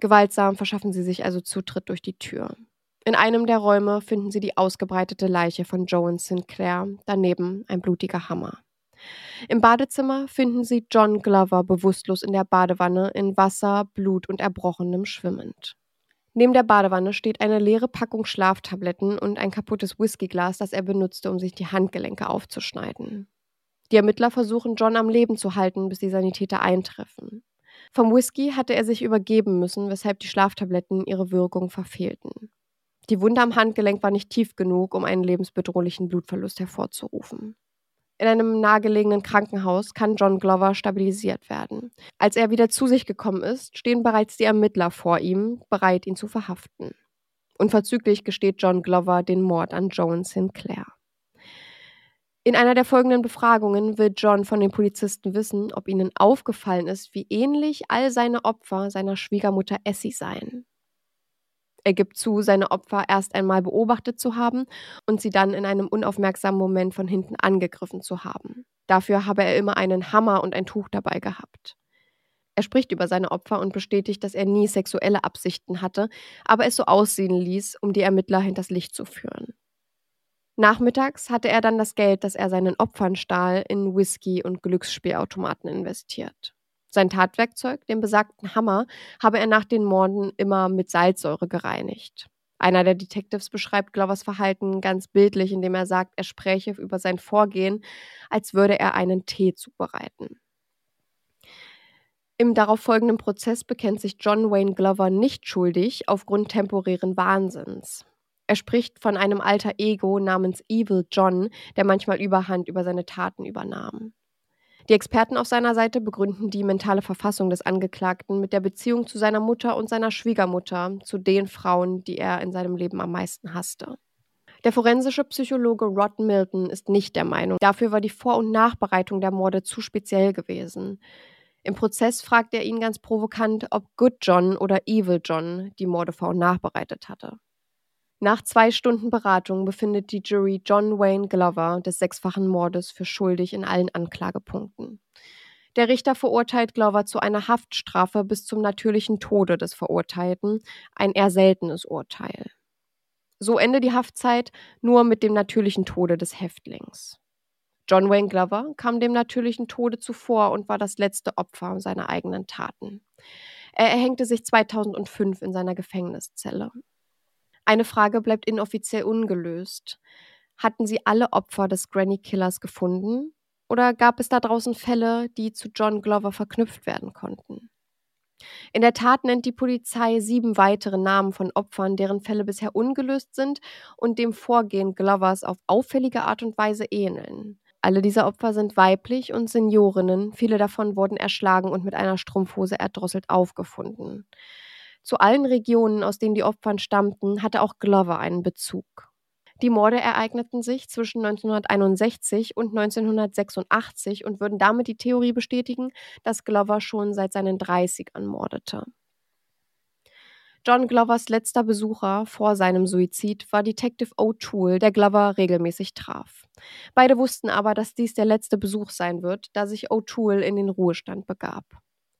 Gewaltsam verschaffen sie sich also Zutritt durch die Tür. In einem der Räume finden sie die ausgebreitete Leiche von Joan Sinclair, daneben ein blutiger Hammer. Im Badezimmer finden sie John Glover bewusstlos in der Badewanne in Wasser, Blut und Erbrochenem schwimmend. Neben der Badewanne steht eine leere Packung Schlaftabletten und ein kaputtes Whiskyglas, das er benutzte, um sich die Handgelenke aufzuschneiden. Die Ermittler versuchen, John am Leben zu halten, bis die Sanitäter eintreffen. Vom Whisky hatte er sich übergeben müssen, weshalb die Schlaftabletten ihre Wirkung verfehlten. Die Wunde am Handgelenk war nicht tief genug, um einen lebensbedrohlichen Blutverlust hervorzurufen. In einem nahegelegenen Krankenhaus kann John Glover stabilisiert werden. Als er wieder zu sich gekommen ist, stehen bereits die Ermittler vor ihm, bereit, ihn zu verhaften. Unverzüglich gesteht John Glover den Mord an Joan Sinclair. In einer der folgenden Befragungen will John von den Polizisten wissen, ob ihnen aufgefallen ist, wie ähnlich all seine Opfer seiner Schwiegermutter Essie seien. Er gibt zu, seine Opfer erst einmal beobachtet zu haben und sie dann in einem unaufmerksamen Moment von hinten angegriffen zu haben. Dafür habe er immer einen Hammer und ein Tuch dabei gehabt. Er spricht über seine Opfer und bestätigt, dass er nie sexuelle Absichten hatte, aber es so aussehen ließ, um die Ermittler hinters Licht zu führen. Nachmittags hatte er dann das Geld, das er seinen Opfern stahl, in Whisky und Glücksspielautomaten investiert. Sein Tatwerkzeug, den besagten Hammer, habe er nach den Morden immer mit Salzsäure gereinigt. Einer der Detectives beschreibt Glovers Verhalten ganz bildlich, indem er sagt, er spräche über sein Vorgehen, als würde er einen Tee zubereiten. Im darauffolgenden Prozess bekennt sich John Wayne Glover nicht schuldig aufgrund temporären Wahnsinns. Er spricht von einem alter Ego namens Evil John, der manchmal Überhand über seine Taten übernahm. Die Experten auf seiner Seite begründen die mentale Verfassung des Angeklagten mit der Beziehung zu seiner Mutter und seiner Schwiegermutter, zu den Frauen, die er in seinem Leben am meisten hasste. Der forensische Psychologe Rod Milton ist nicht der Meinung, dafür war die Vor- und Nachbereitung der Morde zu speziell gewesen. Im Prozess fragt er ihn ganz provokant, ob Good John oder Evil John die Morde vor- und nachbereitet hatte. Nach zwei Stunden Beratung befindet die Jury John Wayne Glover des sechsfachen Mordes für schuldig in allen Anklagepunkten. Der Richter verurteilt Glover zu einer Haftstrafe bis zum natürlichen Tode des Verurteilten, ein eher seltenes Urteil. So endet die Haftzeit nur mit dem natürlichen Tode des Häftlings. John Wayne Glover kam dem natürlichen Tode zuvor und war das letzte Opfer seiner eigenen Taten. Er erhängte sich 2005 in seiner Gefängniszelle. Eine Frage bleibt inoffiziell ungelöst. Hatten sie alle Opfer des Granny Killers gefunden? Oder gab es da draußen Fälle, die zu John Glover verknüpft werden konnten? In der Tat nennt die Polizei sieben weitere Namen von Opfern, deren Fälle bisher ungelöst sind und dem Vorgehen Glovers auf auffällige Art und Weise ähneln. Alle dieser Opfer sind weiblich und Seniorinnen, viele davon wurden erschlagen und mit einer Strumpfhose erdrosselt aufgefunden. Zu allen Regionen, aus denen die Opfern stammten, hatte auch Glover einen Bezug. Die Morde ereigneten sich zwischen 1961 und 1986 und würden damit die Theorie bestätigen, dass Glover schon seit seinen 30ern mordete. John Glovers letzter Besucher vor seinem Suizid war Detective O'Toole, der Glover regelmäßig traf. Beide wussten aber, dass dies der letzte Besuch sein wird, da sich O'Toole in den Ruhestand begab.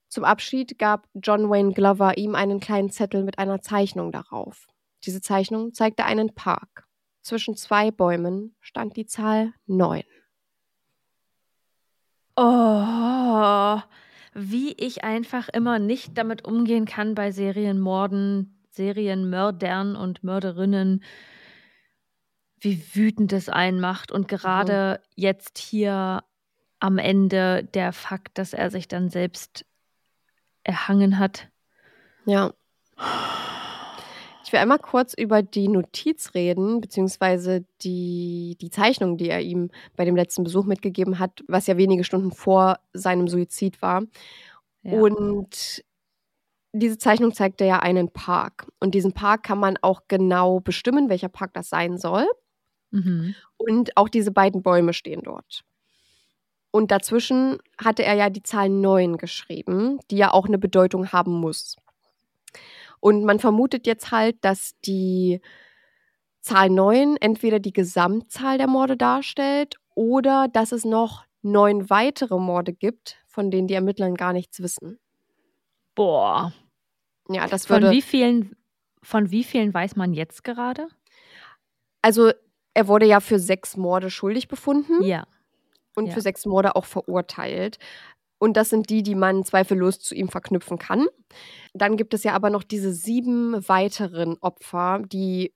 Zum Abschied gab John Wayne Glover ihm einen kleinen Zettel mit einer Zeichnung darauf. Diese Zeichnung zeigte einen Park. Zwischen zwei Bäumen stand die Zahl 9. Oh, wie ich einfach immer nicht damit umgehen kann bei Serienmorden, Serienmördern und Mörderinnen, wie wütend es einen macht. Und gerade mhm. jetzt hier am Ende der Fakt, dass er sich dann selbst erhangen hat. Ja. Ich will einmal kurz über die Notiz reden, beziehungsweise die, die Zeichnung, die er ihm bei dem letzten Besuch mitgegeben hat, was ja wenige Stunden vor seinem Suizid war. Ja. Und diese Zeichnung zeigte ja einen Park. Und diesen Park kann man auch genau bestimmen, welcher Park das sein soll. Mhm. Und auch diese beiden Bäume stehen dort. Und dazwischen hatte er ja die Zahl 9 geschrieben, die ja auch eine Bedeutung haben muss. Und man vermutet jetzt halt, dass die Zahl 9 entweder die Gesamtzahl der Morde darstellt oder dass es noch neun weitere Morde gibt, von denen die Ermittler gar nichts wissen. Boah. Ja, das würde. Von wie vielen, von wie vielen weiß man jetzt gerade? Also, er wurde ja für sechs Morde schuldig befunden. Ja. Und ja. für sechs Morde auch verurteilt. Und das sind die, die man zweifellos zu ihm verknüpfen kann. Dann gibt es ja aber noch diese sieben weiteren Opfer, die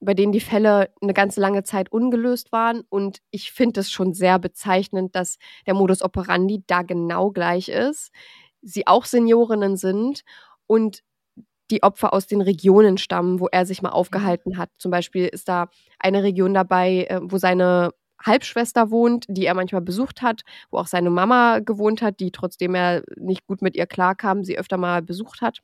bei denen die Fälle eine ganz lange Zeit ungelöst waren. Und ich finde es schon sehr bezeichnend, dass der Modus operandi da genau gleich ist. Sie auch Seniorinnen sind und die Opfer aus den Regionen stammen, wo er sich mal aufgehalten hat. Zum Beispiel ist da eine Region dabei, äh, wo seine Halbschwester wohnt, die er manchmal besucht hat, wo auch seine Mama gewohnt hat, die trotzdem er nicht gut mit ihr klarkam, sie öfter mal besucht hat.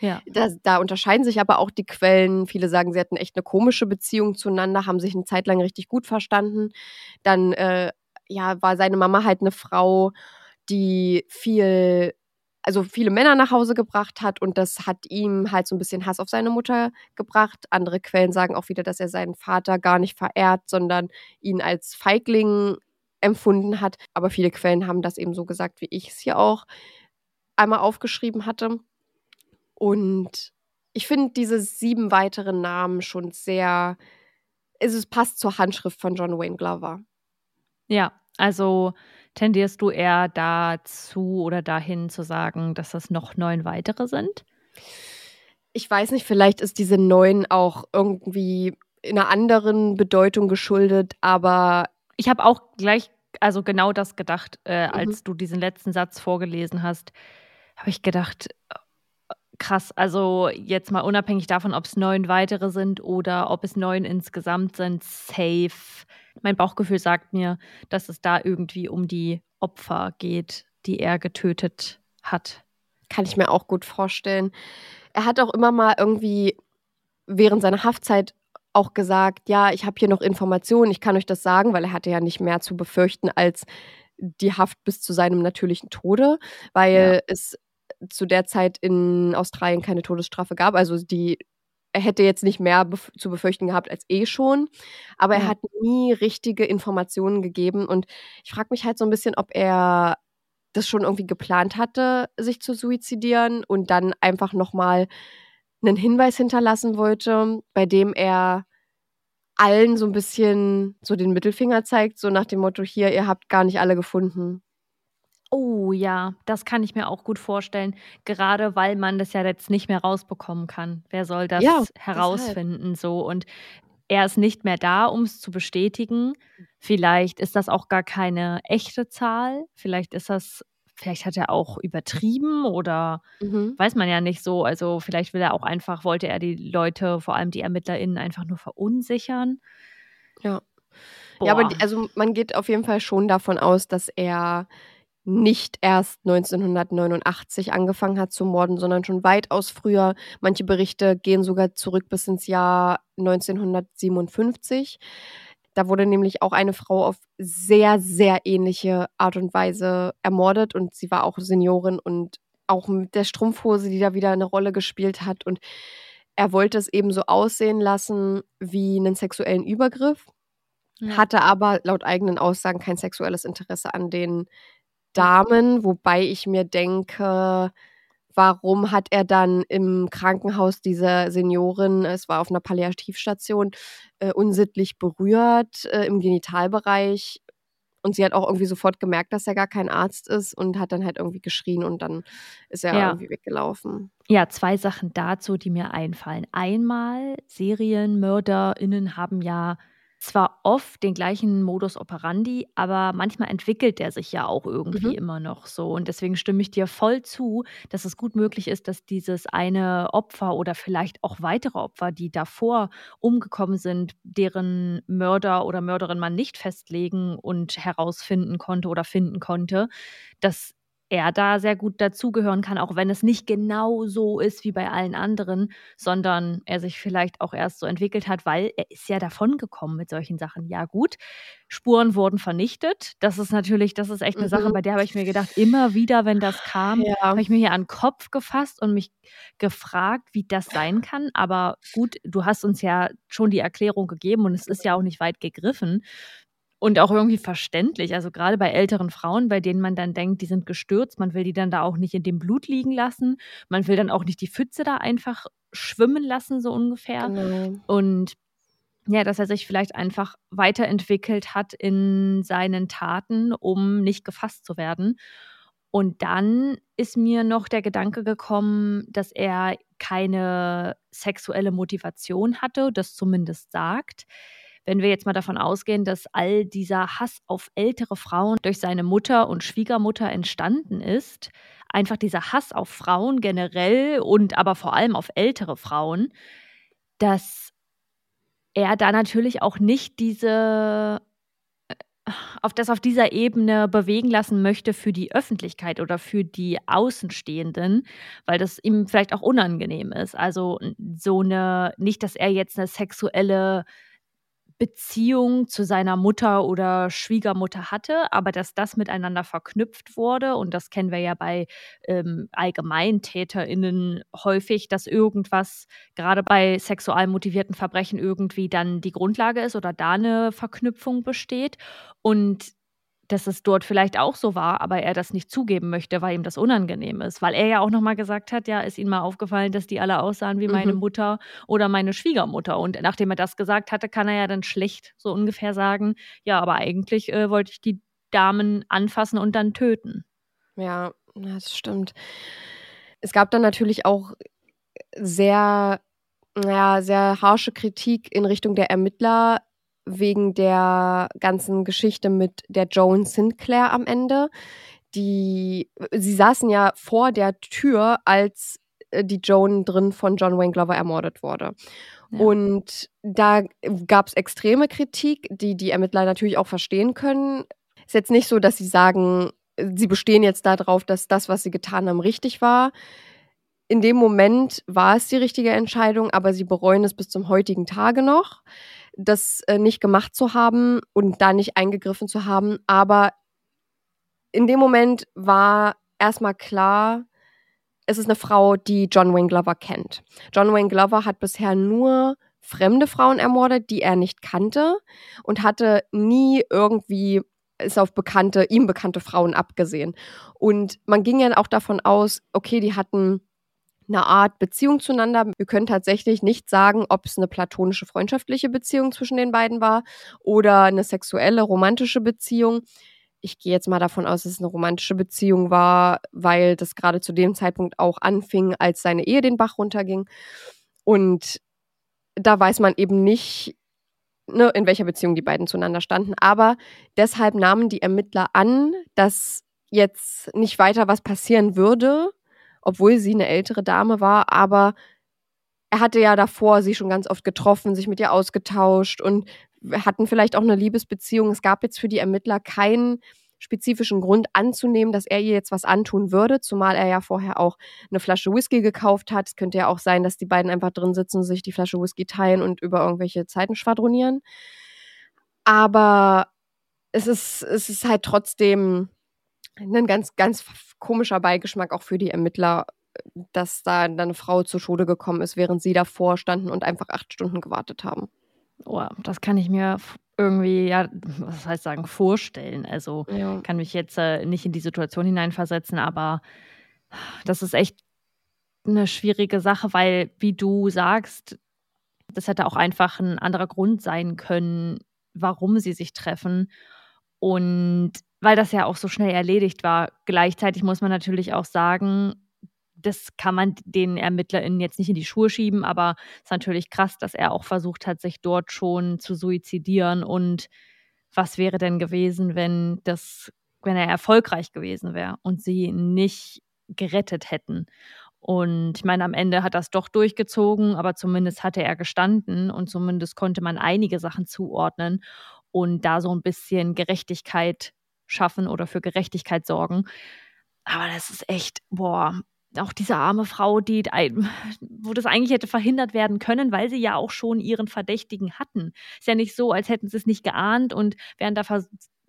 Ja. Da, da, unterscheiden sich aber auch die Quellen. Viele sagen, sie hatten echt eine komische Beziehung zueinander, haben sich eine Zeit lang richtig gut verstanden. Dann äh, ja, war seine Mama halt eine Frau, die viel also viele Männer nach Hause gebracht hat und das hat ihm halt so ein bisschen Hass auf seine Mutter gebracht. Andere Quellen sagen auch wieder, dass er seinen Vater gar nicht verehrt, sondern ihn als Feigling empfunden hat. Aber viele Quellen haben das eben so gesagt, wie ich es hier auch einmal aufgeschrieben hatte. Und ich finde diese sieben weiteren Namen schon sehr, es passt zur Handschrift von John Wayne Glover. Ja, also tendierst du eher dazu oder dahin zu sagen, dass das noch neun weitere sind? Ich weiß nicht, vielleicht ist diese neun auch irgendwie in einer anderen Bedeutung geschuldet, aber. Ich habe auch gleich, also genau das gedacht, äh, als mhm. du diesen letzten Satz vorgelesen hast, habe ich gedacht, krass, also jetzt mal unabhängig davon, ob es neun weitere sind oder ob es neun insgesamt sind, safe mein Bauchgefühl sagt mir, dass es da irgendwie um die Opfer geht, die er getötet hat. Kann ich mir auch gut vorstellen. Er hat auch immer mal irgendwie während seiner Haftzeit auch gesagt, ja, ich habe hier noch Informationen, ich kann euch das sagen, weil er hatte ja nicht mehr zu befürchten als die Haft bis zu seinem natürlichen Tode, weil ja. es zu der Zeit in Australien keine Todesstrafe gab. Also die er hätte jetzt nicht mehr bef zu befürchten gehabt als eh schon, aber er hat nie richtige Informationen gegeben und ich frage mich halt so ein bisschen, ob er das schon irgendwie geplant hatte, sich zu suizidieren und dann einfach nochmal einen Hinweis hinterlassen wollte, bei dem er allen so ein bisschen so den Mittelfinger zeigt, so nach dem Motto, hier, ihr habt gar nicht alle gefunden. Oh ja, das kann ich mir auch gut vorstellen, gerade weil man das ja jetzt nicht mehr rausbekommen kann. Wer soll das Ja, deshalb. herausfinden so? Und er ist nicht mehr da, um es zu bestätigen. Vielleicht ist das auch gar keine echte Zahl. Vielleicht ist das vielleicht hat er auch übertrieben oder Mhm. weiß man ja nicht so. Also, vielleicht will er auch einfach wollte er die Leute, vor allem die ErmittlerInnen, einfach nur verunsichern. Ja. Ja, aber die Boah. also, man geht auf jeden Fall schon davon aus, dass er nicht erst 1989 angefangen hat zu morden, sondern schon weitaus früher. Manche Berichte gehen sogar zurück bis ins Jahr 1957. Da wurde nämlich auch eine Frau auf sehr, sehr ähnliche Art und Weise ermordet und sie war auch Seniorin und auch mit der Strumpfhose, die da wieder eine Rolle gespielt hat und er wollte es eben so aussehen lassen wie 'nen sexuellen Übergriff, hatte aber laut eigenen Aussagen kein sexuelles Interesse an den Damen, wobei ich mir denke, warum hat er dann im Krankenhaus diese Seniorin es war auf 'ner Palliativstation, äh, unsittlich berührt, äh, im Genitalbereich und sie hat auch irgendwie sofort gemerkt, dass er gar kein Arzt ist und hat dann halt irgendwie geschrien und dann ist er Ja. irgendwie weggelaufen. Ja, 2 Sachen dazu, die mir einfallen. Einmal, SerienmörderInnen haben ja zwar oft den gleichen Modus operandi, aber manchmal entwickelt der sich ja auch irgendwie Mhm. immer noch so. Und deswegen stimme ich dir voll zu, dass es gut möglich ist, dass dieses eine Opfer oder vielleicht auch weitere Opfer, die davor umgekommen sind, deren Mörder oder Mörderin man nicht festlegen und herausfinden konnte oder finden konnte, dass er da sehr gut dazugehören kann, auch wenn es nicht genau so ist wie bei allen anderen, sondern er sich vielleicht auch erst so entwickelt hat, weil er ist ja davongekommen mit solchen Sachen. Ja gut, Spuren wurden vernichtet. Das ist natürlich das ist echt 'ne Sache, Mhm. bei der habe ich mir gedacht, immer wieder, wenn das kam, Ja. habe ich mir hier an 'n Kopf gefasst und mich gefragt, wie das sein kann. Aber gut, du hast uns ja schon die Erklärung gegeben und es ist ja auch nicht weit gegriffen und auch irgendwie verständlich. Also, grade bei älteren Frauen, bei denen man dann denkt, die sind gestürzt, man will die dann da auch nicht in dem Blut liegen lassen. Man will dann auch nicht die Pfütze da einfach schwimmen lassen, so ungefähr. Genau. Und ja, dass er sich vielleicht einfach weiterentwickelt hat in seinen Taten, um nicht gefasst zu werden. Und dann ist mir noch der Gedanke gekommen, dass er keine sexuelle Motivation hatte, das zumindest sagt. Wenn wir jetzt mal davon ausgehen, dass all dieser Hass auf ältere Frauen durch seine Mutter und Schwiegermutter entstanden ist, einfach dieser Hass auf Frauen generell und aber vor allem auf ältere Frauen, dass er da natürlich auch nicht diese äh, auf das auf dieser Ebene bewegen lassen möchte für die Öffentlichkeit oder für die Außenstehenden, weil das ihm vielleicht auch unangenehm ist. Also, so 'ne nicht, dass er jetzt 'ne sexuelle Beziehung zu seiner Mutter oder Schwiegermutter hatte, aber dass das miteinander verknüpft wurde und das kennen wir ja bei, ähm, AllgemeintäterInnen häufig, dass irgendwas grade bei sexual motivierten Verbrechen irgendwie dann die Grundlage ist oder da 'ne Verknüpfung besteht. Und dass es dort vielleicht auch so war, aber er das nicht zugeben möchte, weil ihm das unangenehm ist. Weil er ja auch noch mal gesagt hat, ja, ist ihm mal aufgefallen, dass die alle aussahen wie meine Mhm. Mutter oder meine Schwiegermutter. Und nachdem er das gesagt hatte, kann er ja dann schlecht so ungefähr sagen: „Ja, aber eigentlich, äh, wollte ich die Damen anfassen und dann töten.“ Ja, das stimmt. Es gab dann natürlich auch sehr na ja, sehr harsche Kritik in Richtung der Ermittler wegen der ganzen Geschichte mit der Joan Sinclair am Ende. Die sie saßen ja vor der Tür, als, äh, die Joan drin von John Wayne Glover ermordet wurde. Ja. Und da gab's extreme Kritik, die die Ermittler natürlich auch verstehen können. Ist jetzt nicht so, dass sie sagen, sie bestehen jetzt da drauf, dass das, was sie getan haben, richtig war. In dem Moment war es die richtige Entscheidung, aber sie bereuen es bis zum heutigen Tage noch, das, äh, nicht gemacht zu haben und da nicht eingegriffen zu haben. Aber in dem Moment war erst mal klar, es ist 'ne Frau, die John Wayne Glover kennt. John Wayne Glover hat bisher nur fremde Frauen ermordet, die er nicht kannte und hatte nie irgendwie ist auf bekannte ihm bekannte Frauen abgesehen. Und man ging ja auch davon aus, okay, die hatten 'ne Art Beziehung zueinander. Wir können tatsächlich nicht sagen, ob's 'ne platonische, freundschaftliche Beziehung zwischen den beiden war oder 'ne sexuelle, romantische Beziehung. Ich gehe jetzt mal davon aus, dass es eine romantische Beziehung war, weil das gerade zu dem Zeitpunkt auch anfing, als seine Ehe den Bach runterging. Und da weiß man eben nicht, ne, in welcher Beziehung die beiden zueinander standen. Aber deshalb nahmen die Ermittler an, dass jetzt nicht weiter was passieren würde, obwohl sie eine ältere Dame war, aber er hatte ja davor sie schon ganz oft getroffen, sich mit ihr ausgetauscht und hatten vielleicht auch eine Liebesbeziehung. Es gab jetzt für die Ermittler keinen spezifischen Grund anzunehmen, dass er ihr jetzt was antun würde, zumal er ja vorher auch eine Flasche Whisky gekauft hat. Es könnte ja auch sein, dass die beiden einfach drin sitzen, sich die Flasche Whisky teilen und über irgendwelche Zeiten schwadronieren. Aber es ist, es ist halt trotzdem ein ganz, ganz komischer Beigeschmack auch für die Ermittler, dass da eine Frau zur Schule gekommen ist, während sie davor standen und einfach acht Stunden gewartet haben. Oh, das kann ich mir irgendwie, ja, was heißt sagen, vorstellen. Also ja. kann mich jetzt äh, nicht in die Situation hineinversetzen, aber das ist echt eine schwierige Sache, weil, wie du sagst, das hätte auch einfach ein anderer Grund sein können, warum sie sich treffen. Und weil das ja auch so schnell erledigt war. Gleichzeitig muss man natürlich auch sagen, das kann man den ErmittlerInnen jetzt nicht in die Schuhe schieben, aber es ist natürlich krass, dass er auch versucht hat, sich dort schon zu suizidieren. Und was wäre denn gewesen, wenn das, wenn er erfolgreich gewesen wäre und sie nicht gerettet hätten? Und ich meine, am Ende hat das doch durchgezogen, aber zumindest hatte er gestanden und zumindest konnte man einige Sachen zuordnen und da so ein bisschen Gerechtigkeit schaffen oder für Gerechtigkeit sorgen. Aber das ist echt, boah, auch diese arme Frau, die, wo das eigentlich hätte verhindert werden können, weil sie ja auch schon ihren Verdächtigen hatten. Ist ja nicht so, als hätten sie es nicht geahnt und wären da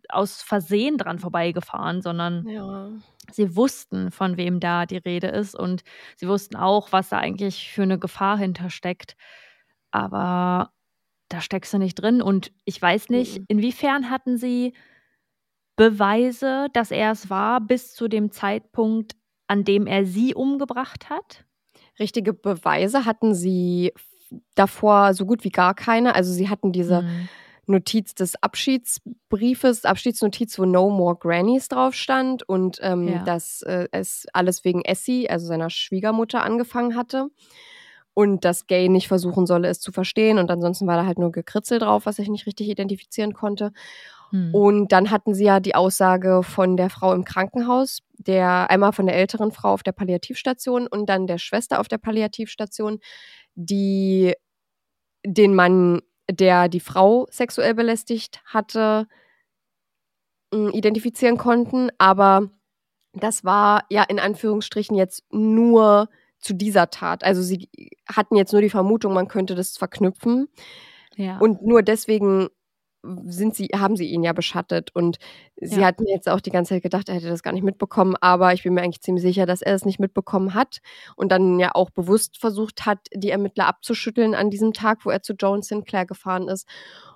aus Versehen dran vorbeigefahren, sondern ja. sie wussten, von wem da die Rede ist und sie wussten auch, was da eigentlich für eine Gefahr hintersteckt. Aber da steckst du nicht drin und ich weiß nicht, inwiefern hatten sie Beweise, dass er es war, bis zu dem Zeitpunkt, an dem er sie umgebracht hat? Richtige Beweise hatten sie davor so gut wie gar keine. Also sie hatten diese mhm. Notiz des Abschiedsbriefes, Abschiedsnotiz, wo No More Grannies drauf stand und ähm, ja. dass äh, es alles wegen Essie, also seiner Schwiegermutter, angefangen hatte. Und dass Gay nicht versuchen solle, es zu verstehen. Und ansonsten war da halt nur Gekritzel drauf, was ich nicht richtig identifizieren konnte. Hm. Und dann hatten sie ja die Aussage von der Frau im Krankenhaus, der einmal von der älteren Frau auf der Palliativstation und dann der Schwester auf der Palliativstation, die den Mann, der die Frau sexuell belästigt hatte, hm, identifizieren konnten. Aber das war ja in Anführungsstrichen jetzt nur zu dieser Tat. Also sie hatten jetzt nur die Vermutung, man könnte das verknüpfen. Ja. Und nur deswegen sind sie, haben sie ihn ja beschattet. Und sie ja. hat mir jetzt auch die ganze Zeit gedacht, er hätte das gar nicht mitbekommen, aber ich bin mir eigentlich ziemlich sicher, dass er es nicht mitbekommen hat und dann ja auch bewusst versucht hat, die Ermittler abzuschütteln an diesem Tag, wo er zu Joan Sinclair gefahren ist.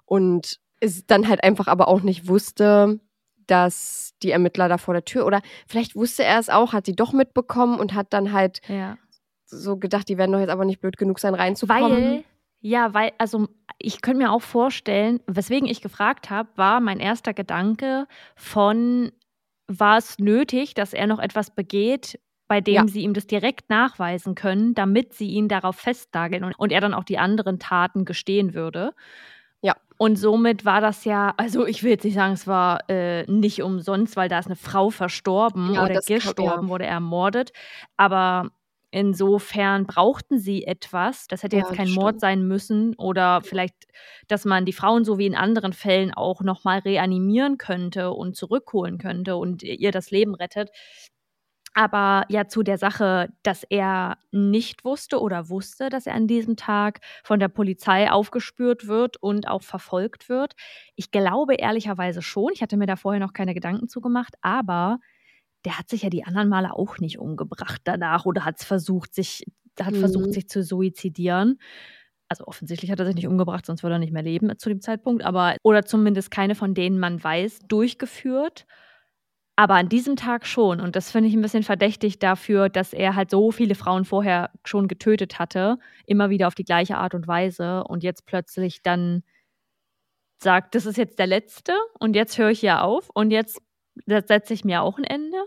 Und es dann halt einfach aber auch nicht wusste, dass die Ermittler da vor der Tür oder vielleicht wusste er es auch, hat sie doch mitbekommen und hat dann halt ja. so gedacht, die werden doch jetzt aber nicht blöd genug sein, reinzukommen. Weil ja, weil, also ich könnte mir auch vorstellen, weswegen ich gefragt habe, war mein erster Gedanke von, war es nötig, dass er noch etwas begeht, bei dem ja. sie ihm das direkt nachweisen können, damit sie ihn darauf festnageln und, und er dann auch die anderen Taten gestehen würde. Ja. Und somit war das ja, also ich will jetzt nicht sagen, es war äh, nicht umsonst, weil da ist eine Frau verstorben ja, oder gestorben, kann, ja. wurde ermordet. Aber Insofern brauchten sie etwas. Das hätte ja, jetzt kein Mord sein müssen oder vielleicht, dass man die Frauen so wie in anderen Fällen auch nochmal reanimieren könnte und zurückholen könnte und ihr das Leben rettet. Aber ja, zu der Sache, dass er nicht wusste oder wusste, dass er an diesem Tag von der Polizei aufgespürt wird und auch verfolgt wird. Ich glaube ehrlicherweise schon. Ich hatte mir da vorher noch keine Gedanken zugemacht, aber der hat sich ja die anderen Male auch nicht umgebracht danach oder hat versucht, sich, hat mhm. versucht, sich zu suizidieren. Also offensichtlich hat er sich nicht umgebracht, sonst würde er nicht mehr leben zu dem Zeitpunkt, aber oder zumindest keine von denen man weiß, durchgeführt. Aber an diesem Tag schon. Und das finde ich ein bisschen verdächtig dafür, dass er halt so viele Frauen vorher schon getötet hatte, immer wieder auf die gleiche Art und Weise und jetzt plötzlich dann sagt, das ist jetzt der letzte und jetzt höre ich ja auf und jetzt Da setze ich mir auch ein Ende.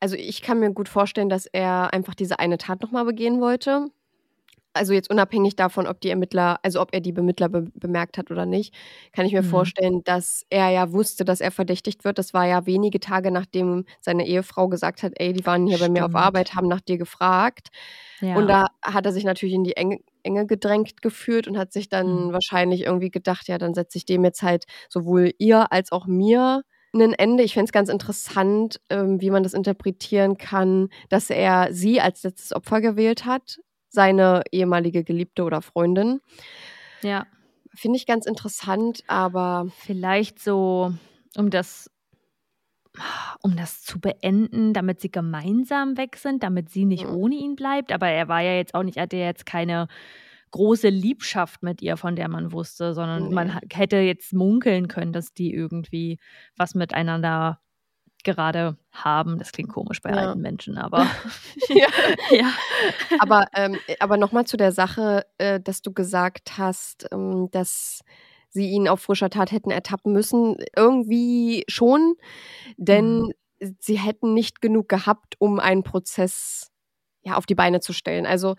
Also ich kann mir gut vorstellen, dass er einfach diese eine Tat nochmal begehen wollte. Also jetzt unabhängig davon, ob die Ermittler, also ob er die Bemittler be bemerkt hat oder nicht, kann ich mir Mhm. vorstellen, dass er ja wusste, dass er verdächtigt wird. Das war ja wenige Tage, nachdem seine Ehefrau gesagt hat, ey, die waren hier bei mir auf Stimmt. Arbeit, haben nach dir gefragt. Ja. Und da hat er sich natürlich in die Enge, Enge gedrängt gefühlt und hat sich dann Mhm. wahrscheinlich irgendwie gedacht, ja, dann setze ich dem jetzt halt sowohl ihr als auch mir ein Ende. Ich fände es ganz interessant, ähm, wie man das interpretieren kann, dass er sie als letztes Opfer gewählt hat, seine ehemalige Geliebte oder Freundin. ja. Finde ich ganz interessant, aber Vielleicht so, um das, um das zu beenden, damit sie gemeinsam weg sind, damit sie nicht Mhm. ohne ihn bleibt. Aber er war ja jetzt auch nicht, er hatte ja jetzt keine große Liebschaft mit ihr, von der man wusste, sondern Nee. man ha- hätte jetzt munkeln können, dass die irgendwie was miteinander gerade haben. Das klingt komisch bei Ja. alten Menschen, aber ja. ja. aber, ähm, aber nochmal zu der Sache, äh, dass du gesagt hast, ähm, dass sie ihn auf frischer Tat hätten ertappen müssen. Irgendwie schon, denn Mhm. sie hätten nicht genug gehabt, um einen Prozess ja, auf die Beine zu stellen. Also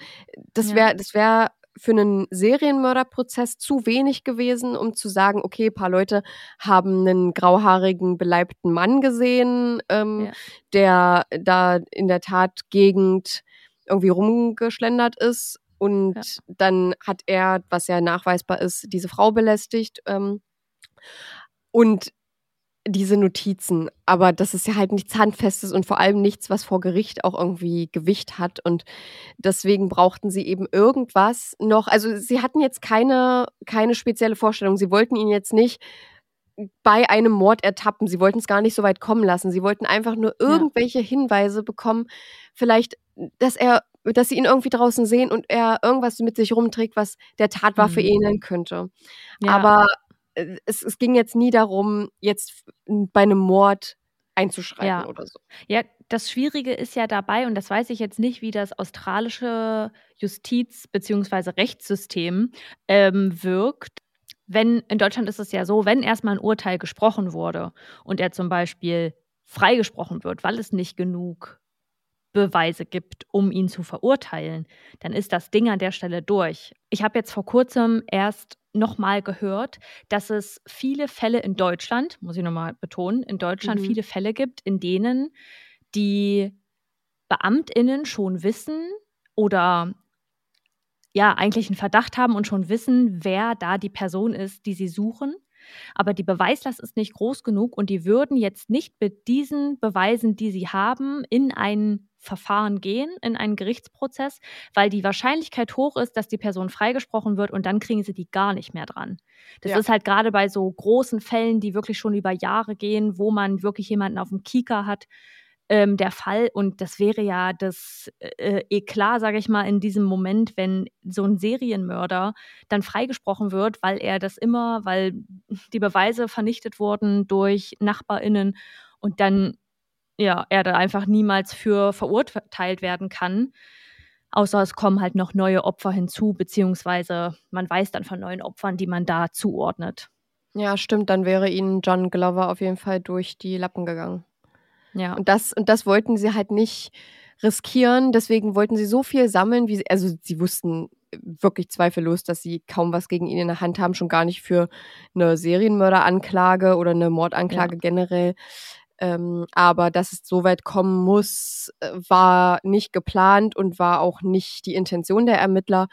das Ja. wäre das wär für einen Serienmörderprozess zu wenig gewesen, um zu sagen, okay, ein paar Leute haben einen grauhaarigen, beleibten Mann gesehen, ähm, Ja. der da in der Tatgegend irgendwie rumgeschlendert ist. Und Ja. dann hat er, was ja nachweisbar ist, diese Frau belästigt. Ähm, und diese Notizen, aber das ist ja halt nichts Handfestes und vor allem nichts, was vor Gericht auch irgendwie Gewicht hat. Und deswegen brauchten sie eben irgendwas noch. Also sie hatten jetzt keine, keine spezielle Vorstellung. Sie wollten ihn jetzt nicht bei einem Mord ertappen. Sie wollten es gar nicht so weit kommen lassen. Sie wollten einfach nur irgendwelche Hinweise bekommen, vielleicht, dass er, dass sie ihn irgendwie draußen sehen und er irgendwas mit sich rumträgt, was der Tatwaffe Mhm. ähneln könnte. Ja. Aber es, es ging jetzt nie darum, jetzt bei einem Mord einzuschreiten Ja. oder so. Ja, das Schwierige ist ja dabei, und das weiß ich jetzt nicht, wie das australische Justiz- bzw. Rechtssystem ähm, wirkt. Wenn, in Deutschland ist es ja so, wenn erstmal ein Urteil gesprochen wurde und er zum Beispiel freigesprochen wird, weil es nicht genug Beweise gibt, um ihn zu verurteilen, dann ist das Ding an der Stelle durch. Ich habe jetzt vor kurzem erst nochmal gehört, dass es viele Fälle in Deutschland, muss ich nochmal betonen, in Deutschland Mhm. viele Fälle gibt, in denen die BeamtInnen schon wissen oder ja, eigentlich einen Verdacht haben und schon wissen, wer da die Person ist, die sie suchen. Aber die Beweislast ist nicht groß genug und die würden jetzt nicht mit diesen Beweisen, die sie haben, in ein Verfahren gehen, in einen Gerichtsprozess, weil die Wahrscheinlichkeit hoch ist, dass die Person freigesprochen wird und dann kriegen sie die gar nicht mehr dran. Das Ja. ist halt gerade bei so großen Fällen, die wirklich schon über Jahre gehen, wo man wirklich jemanden auf dem Kieker hat, ähm, der Fall. Und das wäre ja das äh, Eklat, sage ich mal, in diesem Moment, wenn so ein Serienmörder dann freigesprochen wird, weil er das immer, weil die Beweise vernichtet wurden durch NachbarInnen und dann ja, er da einfach niemals für verurteilt werden kann. Außer es kommen halt noch neue Opfer hinzu, beziehungsweise man weiß dann von neuen Opfern, die man da zuordnet. Ja, stimmt, dann wäre ihnen John Glover auf jeden Fall durch die Lappen gegangen. Ja. Und das, und das wollten sie halt nicht riskieren. Deswegen wollten sie so viel sammeln, wie sie, also sie wussten wirklich zweifellos, dass sie kaum was gegen ihn in der Hand haben, schon gar nicht für eine Serienmörderanklage oder eine Mordanklage generell. Ähm, aber dass es so weit kommen muss, äh, war nicht geplant und war auch nicht die Intention der Ermittler.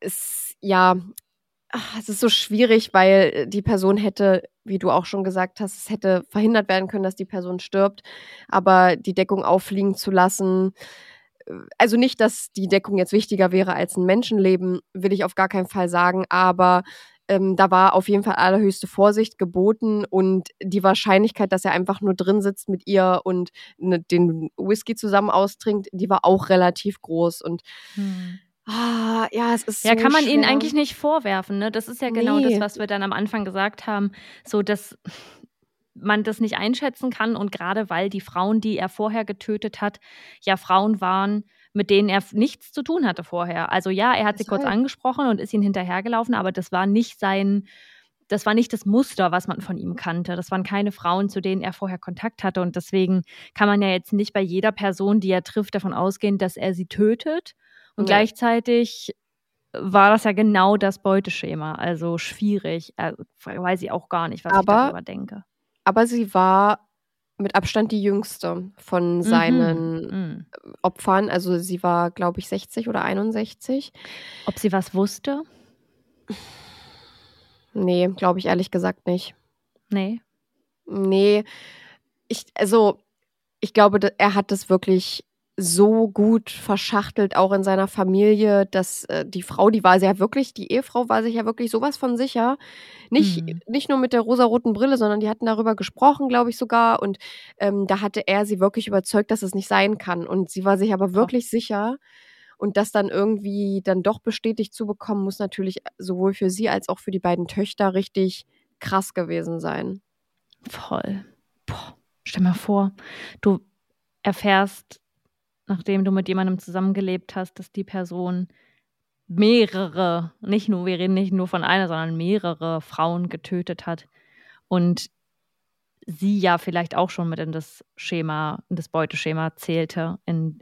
Es, ja, ach, es ist so schwierig, weil die Person hätte, wie du auch schon gesagt hast, es hätte verhindert werden können, dass die Person stirbt, aber die Deckung auffliegen zu lassen, äh, also nicht, dass die Deckung jetzt wichtiger wäre als ein Menschenleben, will ich auf gar keinen Fall sagen, aber ähm, da war auf jeden Fall allerhöchste Vorsicht geboten und die Wahrscheinlichkeit, dass er einfach nur drin sitzt mit ihr und ne, den Whisky zusammen austrinkt, die war auch relativ groß und Hm. ah, ja, es ist Ja, so kann man ihnen schwer. eigentlich nicht vorwerfen. Ne? Das ist ja genau das, Nee. was wir dann am Anfang gesagt haben, so dass man das nicht einschätzen kann und gerade weil die Frauen, die er vorher getötet hat, ja Frauen waren, mit denen er nichts zu tun hatte vorher. Also ja, er hat sie kurz angesprochen und ist ihnen hinterhergelaufen, aber das war nicht sein das war nicht das Muster, was man von ihm kannte. Das waren keine Frauen, zu denen er vorher Kontakt hatte. Und deswegen kann man ja jetzt nicht bei jeder Person, die er trifft, davon ausgehen, dass er sie tötet. Und Nee. gleichzeitig war das ja genau das Beuteschema. Also schwierig. Also, weiß ich auch gar nicht, was ich Aber- darüber denke. Aber sie war mit Abstand die jüngste von seinen Mhm. Opfern. Also sie war, glaube ich, 60 oder 61. Ob sie was wusste? Nee, glaube ich ehrlich gesagt nicht. Nee. Nee, ich, also, ich glaube, er hat das wirklich so gut verschachtelt, auch in seiner Familie, dass äh, die Frau, die war sich ja wirklich, die Ehefrau war sich ja wirklich sowas von sicher. Nicht, Mhm. nicht nur mit der rosaroten Brille, sondern die hatten darüber gesprochen, glaube ich sogar. Und ähm, da hatte er sie wirklich überzeugt, dass es nicht sein kann. Und sie war sich aber wirklich sicher. Und das dann irgendwie dann doch bestätigt zu bekommen, muss natürlich sowohl für sie als auch für die beiden Töchter richtig krass gewesen sein. Voll. Boah, stell mal vor, du erfährst, nachdem du mit jemandem zusammengelebt hast, dass die Person mehrere, nicht nur, wir reden nicht nur von einer, sondern mehrere Frauen getötet hat und sie ja vielleicht auch schon mit in das Schema, in das Beuteschema zählte, in,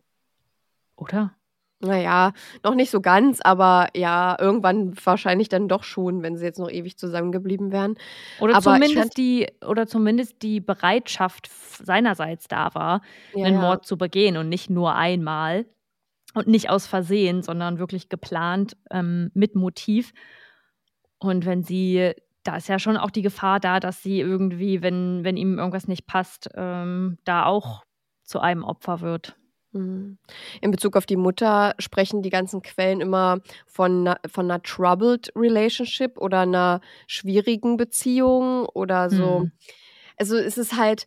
oder? Naja, noch nicht so ganz, aber ja, irgendwann wahrscheinlich dann doch schon, wenn sie jetzt noch ewig zusammengeblieben wären. Oder Aber zumindest die, oder zumindest die Bereitschaft seinerseits da war, Ja, einen. Mord zu begehen und nicht nur einmal und nicht aus Versehen, sondern wirklich geplant ähm, mit Motiv. Und wenn sie, da ist ja schon auch die Gefahr da, dass sie irgendwie, wenn, wenn ihm irgendwas nicht passt, ähm, da auch zu einem Opfer wird. Mhm. In Bezug auf die Mutter sprechen die ganzen Quellen immer von, von einer troubled relationship oder einer schwierigen Beziehung oder so. Hm. Also es ist halt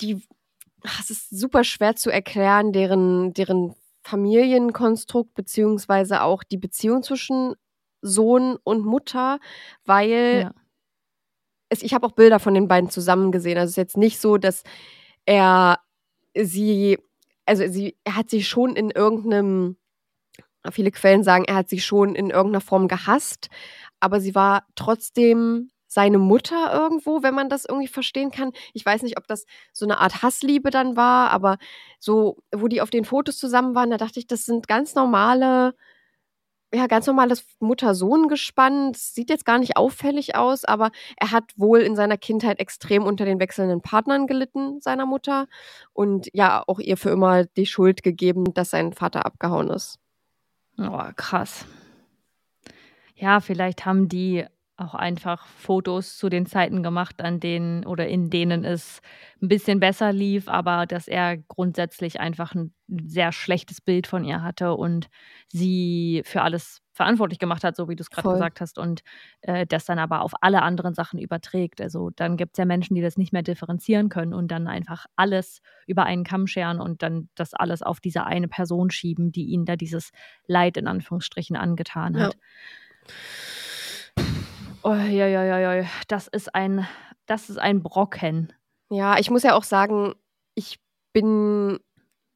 die, ach, es ist super schwer zu erklären, deren, deren Familienkonstrukt beziehungsweise auch die Beziehung zwischen Sohn und Mutter, weil Ja. es, ich habe auch Bilder von den beiden zusammen gesehen. Also es ist jetzt nicht so, dass er sie, also sie, er hat sie schon in irgendeinem, viele Quellen sagen, er hat sie schon in irgendeiner Form gehasst, aber sie war trotzdem seine Mutter irgendwo, wenn man das irgendwie verstehen kann. Ich weiß nicht, ob das so eine Art Hassliebe dann war, aber so, wo die auf den Fotos zusammen waren, da dachte ich, das sind ganz normale, ja, ganz normales Mutter-Sohn-Gespann. Sieht jetzt gar nicht auffällig aus, aber er hat wohl in seiner Kindheit extrem unter den wechselnden Partnern gelitten, seiner Mutter. Und ja, auch ihr für immer die Schuld gegeben, dass sein Vater abgehauen ist. Oh, krass. Ja, vielleicht haben die auch einfach Fotos zu den Zeiten gemacht, an denen oder in denen es ein bisschen besser lief, aber dass er grundsätzlich einfach ein sehr schlechtes Bild von ihr hatte und sie für alles verantwortlich gemacht hat, so wie du es gerade gesagt hast, und äh, das dann aber auf alle anderen Sachen überträgt. Also dann gibt es ja Menschen, die das nicht mehr differenzieren können und dann einfach alles über einen Kamm scheren und dann das alles auf diese eine Person schieben, die ihnen da dieses Leid in Anführungsstrichen angetan Ja. Oh, ja, ja, ja, ja. Das ist ein, das ist ein Brocken. Ja, ich muss ja auch sagen, ich bin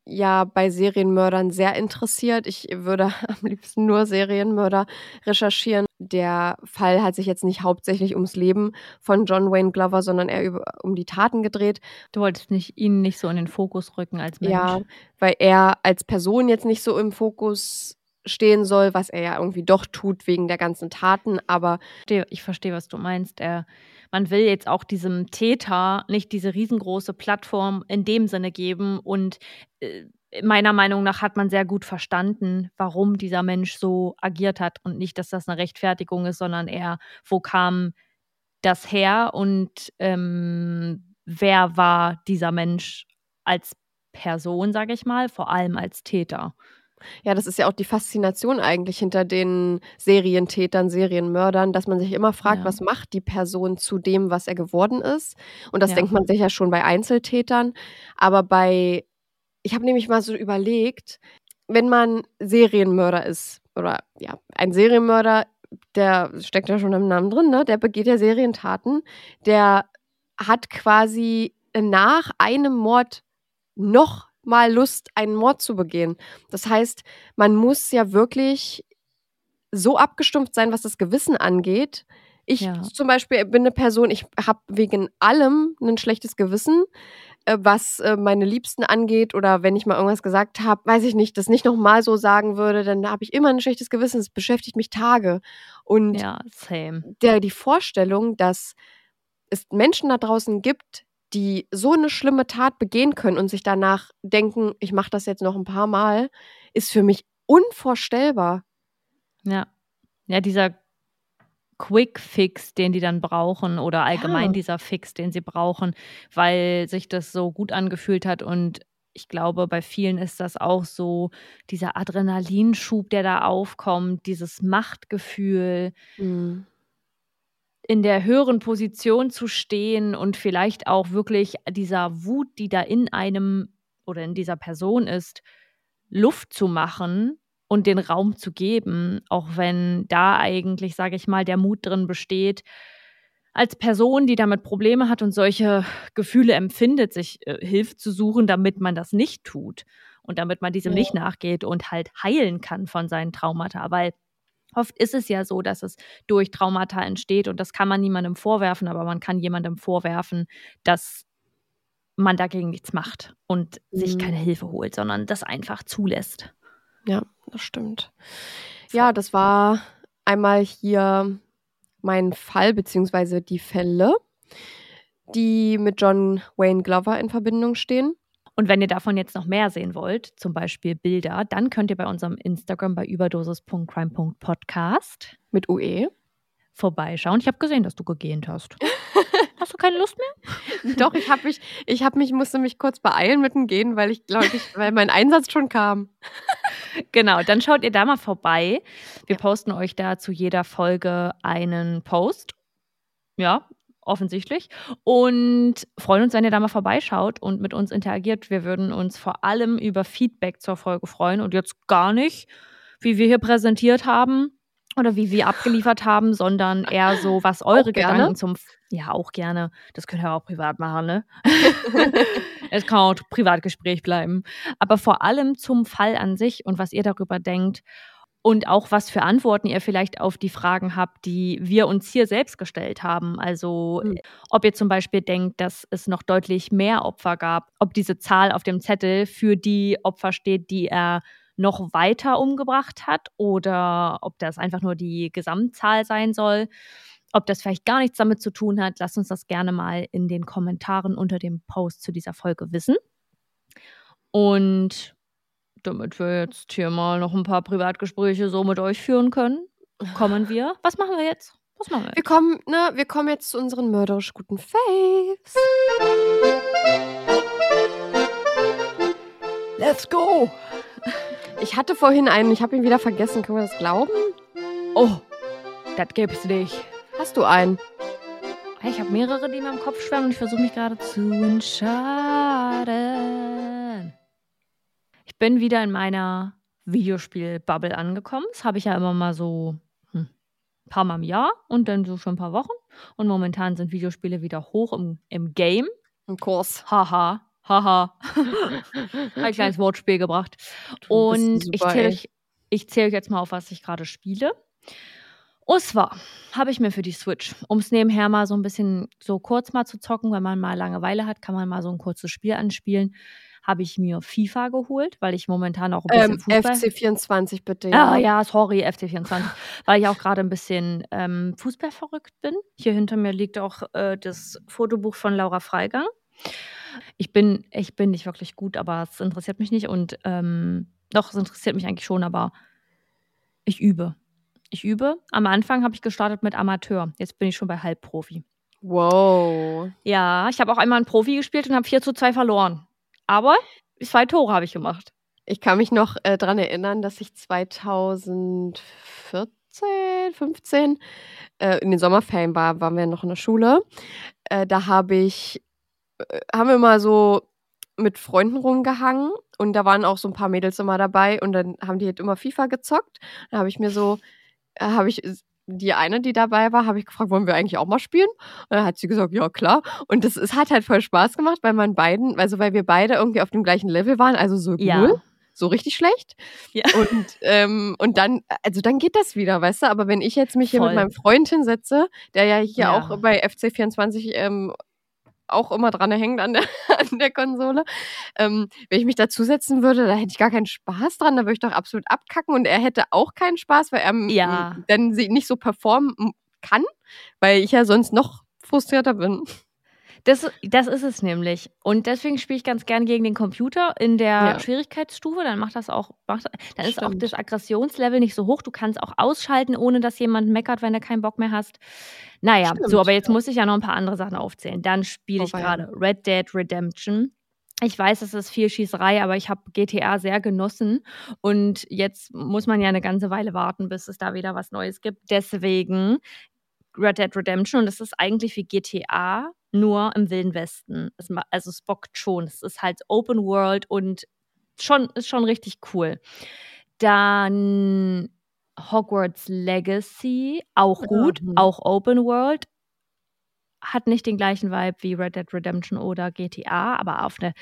ja bei Serienmördern sehr interessiert. Ich würde am liebsten nur Serienmörder recherchieren. Der Fall hat sich jetzt nicht hauptsächlich ums Leben von John Wayne Glover, sondern eher über, um die Taten gedreht. Du wolltest nicht, ihn nicht so in den Fokus rücken als Mensch. Ja, weil er als Person jetzt nicht so im Fokus stehen soll, was er ja irgendwie doch tut wegen der ganzen Taten. Aber ich verstehe, was du meinst. Er, man will jetzt auch diesem Täter nicht diese riesengroße Plattform in dem Sinne geben. Und äh, meiner Meinung nach hat man sehr gut verstanden, warum dieser Mensch so agiert hat. Und nicht, dass das eine Rechtfertigung ist, sondern eher, wo kam das her und ähm, wer war dieser Mensch als Person, sage ich mal, vor allem als Täter. Ja, das ist ja auch die Faszination eigentlich hinter den Serientätern, Serienmördern, dass man sich immer fragt, Ja. was macht die Person zu dem, was er geworden ist. Und das Ja. denkt man sich ja schon bei Einzeltätern. Aber bei, ich habe nämlich mal so überlegt, wenn man Serienmörder ist, oder ja, ein Serienmörder, der steckt ja schon im Namen drin, ne? der begeht ja Serientaten, der hat quasi nach einem Mord noch mal Lust, einen Mord zu begehen. Das heißt, man muss ja wirklich so abgestumpft sein, was das Gewissen angeht, Ich Ja. zum Beispiel bin eine Person, ich habe wegen allem ein schlechtes Gewissen, äh, was äh, meine Liebsten angeht oder wenn ich mal irgendwas gesagt habe, weiß ich nicht, das nicht nochmal so sagen würde, dann habe ich immer ein schlechtes Gewissen. Das beschäftigt mich Tage. Und Ja, der, die Vorstellung, dass es Menschen da draußen gibt, die so eine schlimme Tat begehen können und sich danach denken, ich mache das jetzt noch ein paar Mal, ist für mich unvorstellbar. Ja. Ja, dieser Quick Fix, den die dann brauchen oder allgemein Ja. dieser Fix, den sie brauchen, weil sich das so gut angefühlt hat und ich glaube, bei vielen ist das auch so dieser Adrenalinschub, der da aufkommt, dieses Machtgefühl, Mhm. In der höheren Position zu stehen und vielleicht auch wirklich dieser Wut, die da in einem oder in dieser Person ist, Luft zu machen und den Raum zu geben, auch wenn da eigentlich, sage ich mal, der Mut drin besteht, als Person, die damit Probleme hat und solche Gefühle empfindet, sich äh, Hilfe zu suchen, damit man das nicht tut und damit man diesem Ja. nicht nachgeht und halt heilen kann von seinen Traumata, weil oft ist es ja so, dass es durch Traumata entsteht und das kann man niemandem vorwerfen, aber man kann jemandem vorwerfen, dass man dagegen nichts macht und sich Mhm. keine Hilfe holt, sondern das einfach zulässt. Ja, das stimmt. Ja, das war einmal hier mein Fall, beziehungsweise die Fälle, die mit John Wayne Glover in Verbindung stehen. Und wenn ihr davon jetzt noch mehr sehen wollt, zum Beispiel Bilder, dann könnt ihr bei unserem Instagram bei überdosis.crime.podcast Mit UE. vorbeischauen. Ich habe gesehen, dass du gegähnt hast. hast du keine Lust mehr? Doch, ich habe mich, ich habe mich, musste mich kurz beeilen mit dem Gehen, weil ich glaube, ich, weil mein Einsatz schon kam. Genau, dann schaut ihr da mal vorbei. Wir posten euch da zu jeder Folge einen Post. Ja, offensichtlich. Und freuen uns, wenn ihr da mal vorbeischaut und mit uns interagiert. Wir würden uns vor allem über Feedback zur Folge freuen und jetzt gar nicht, wie wir hier präsentiert haben oder wie wir abgeliefert haben, sondern eher so, was eure. Gedanken zum. Ja, auch gerne. Das könnt ihr auch privat machen, ne? es kann auch Privatgespräch bleiben. Aber vor allem zum Fall an sich und was ihr darüber denkt und auch was für Antworten ihr vielleicht auf die Fragen habt, die wir uns hier selbst gestellt haben. Also Mhm. ob ihr zum Beispiel denkt, dass es noch deutlich mehr Opfer gab, ob diese Zahl auf dem Zettel für die Opfer steht, die er noch weiter umgebracht hat oder ob das einfach nur die Gesamtzahl sein soll. Ob das vielleicht gar nichts damit zu tun hat, lasst uns das gerne mal in den Kommentaren unter dem Post zu dieser Folge wissen. Und damit wir jetzt hier mal noch ein paar Privatgespräche so mit euch führen können, kommen wir. Was machen wir jetzt? Was machen wir Wir jetzt? kommen, ne, wir kommen jetzt zu unseren mörderisch guten Faves. Let's go! Ich hatte vorhin einen, ich habe ihn wieder vergessen. Können wir das glauben? Oh, das gibt's nicht. Hast du einen? Ich habe mehrere, die mir im Kopf schwärmen und ich versuche mich gerade zu entscheiden. Ich bin wieder in meiner Videospiel-Bubble angekommen. Das habe ich ja immer mal so hm, ein paar Mal im Jahr und dann so für ein paar Wochen. Und momentan sind Videospiele wieder hoch im, im Game. Im Kurs. Haha, haha. ein kleines Wortspiel gebracht. Du Und super, ich zähle euch, ich zähl euch jetzt mal auf, was ich gerade spiele. Und zwar habe ich mir für die Switch, um es nebenher mal so ein bisschen so kurz mal zu zocken, wenn man mal Langeweile hat, kann man mal so ein kurzes Spiel anspielen, habe ich mir FIFA geholt, weil ich momentan auch ein bisschen Ähm, Fußball... FC24 bitte. Ah ja, sorry, FC24. weil ich auch gerade ein bisschen ähm, Fußball verrückt bin. Hier hinter mir liegt auch äh, das Fotobuch von Laura Freigang. Ich bin, ich bin nicht wirklich gut, aber es interessiert mich nicht. Und ähm, doch, es interessiert mich eigentlich schon, aber ich übe. Ich übe. Am Anfang habe ich gestartet mit Amateur. Jetzt bin ich schon bei Halbprofi. Wow. Ja, ich habe auch einmal einen Profi gespielt und habe 4 zu 2 verloren. Aber zwei Tore habe ich gemacht. Ich kann mich noch äh, daran erinnern, dass ich 2014, 15 äh, in den Sommerferien war, waren wir noch in der Schule. Äh, da habe ich, äh, haben wir mal so mit Freunden rumgehangen und da waren auch so ein paar Mädels immer dabei und dann haben die halt immer FIFA gezockt. Da habe ich mir so, äh, habe ich die eine, die dabei war, habe ich gefragt, wollen wir eigentlich auch mal spielen? Und dann hat sie gesagt, ja klar. Und das, es hat halt voll Spaß gemacht, weil man beiden, also weil wir beide irgendwie auf dem gleichen Level waren, also so Ja. cool. so richtig schlecht. Ja. Und, ähm, und dann, also dann geht das wieder, weißt du? Aber wenn ich jetzt mich hier Voll. mit meinem Freund hinsetze, der ja hier Ja. auch bei FC24 ähm, auch immer dran hängt an der, an der Konsole. Ähm, wenn ich mich dazusetzen würde, da hätte ich gar keinen Spaß dran, da würde ich doch absolut abkacken und er hätte auch keinen Spaß, weil er Ja. dann nicht so performen kann, weil ich ja sonst noch frustrierter bin. Das, das ist es nämlich. Und deswegen spiele ich ganz gern gegen den Computer in der Ja. Schwierigkeitsstufe. Dann macht das auch, macht, dann ist auch Stimmt. das Aggressionslevel nicht so hoch. Du kannst auch ausschalten, ohne dass jemand meckert, wenn du keinen Bock mehr hast. Naja, Stimmt, so, aber jetzt ja. muss ich ja noch ein paar andere Sachen aufzählen. Dann spiele ich gerade Red Dead Redemption. Ich weiß, es ist viel Schießerei, aber ich habe GTA sehr genossen. Und jetzt muss man ja eine ganze Weile warten, bis es da wieder was Neues gibt. Deswegen Red Dead Redemption und es ist eigentlich wie GTA, nur im Wilden Westen. Es, also es bockt schon. Es ist halt Open World und schon, ist schon richtig cool. Dann Hogwarts Legacy, auch gut, Mhm. auch Open World. Hat nicht den gleichen Vibe wie Red Dead Redemption oder GTA, aber auf eine,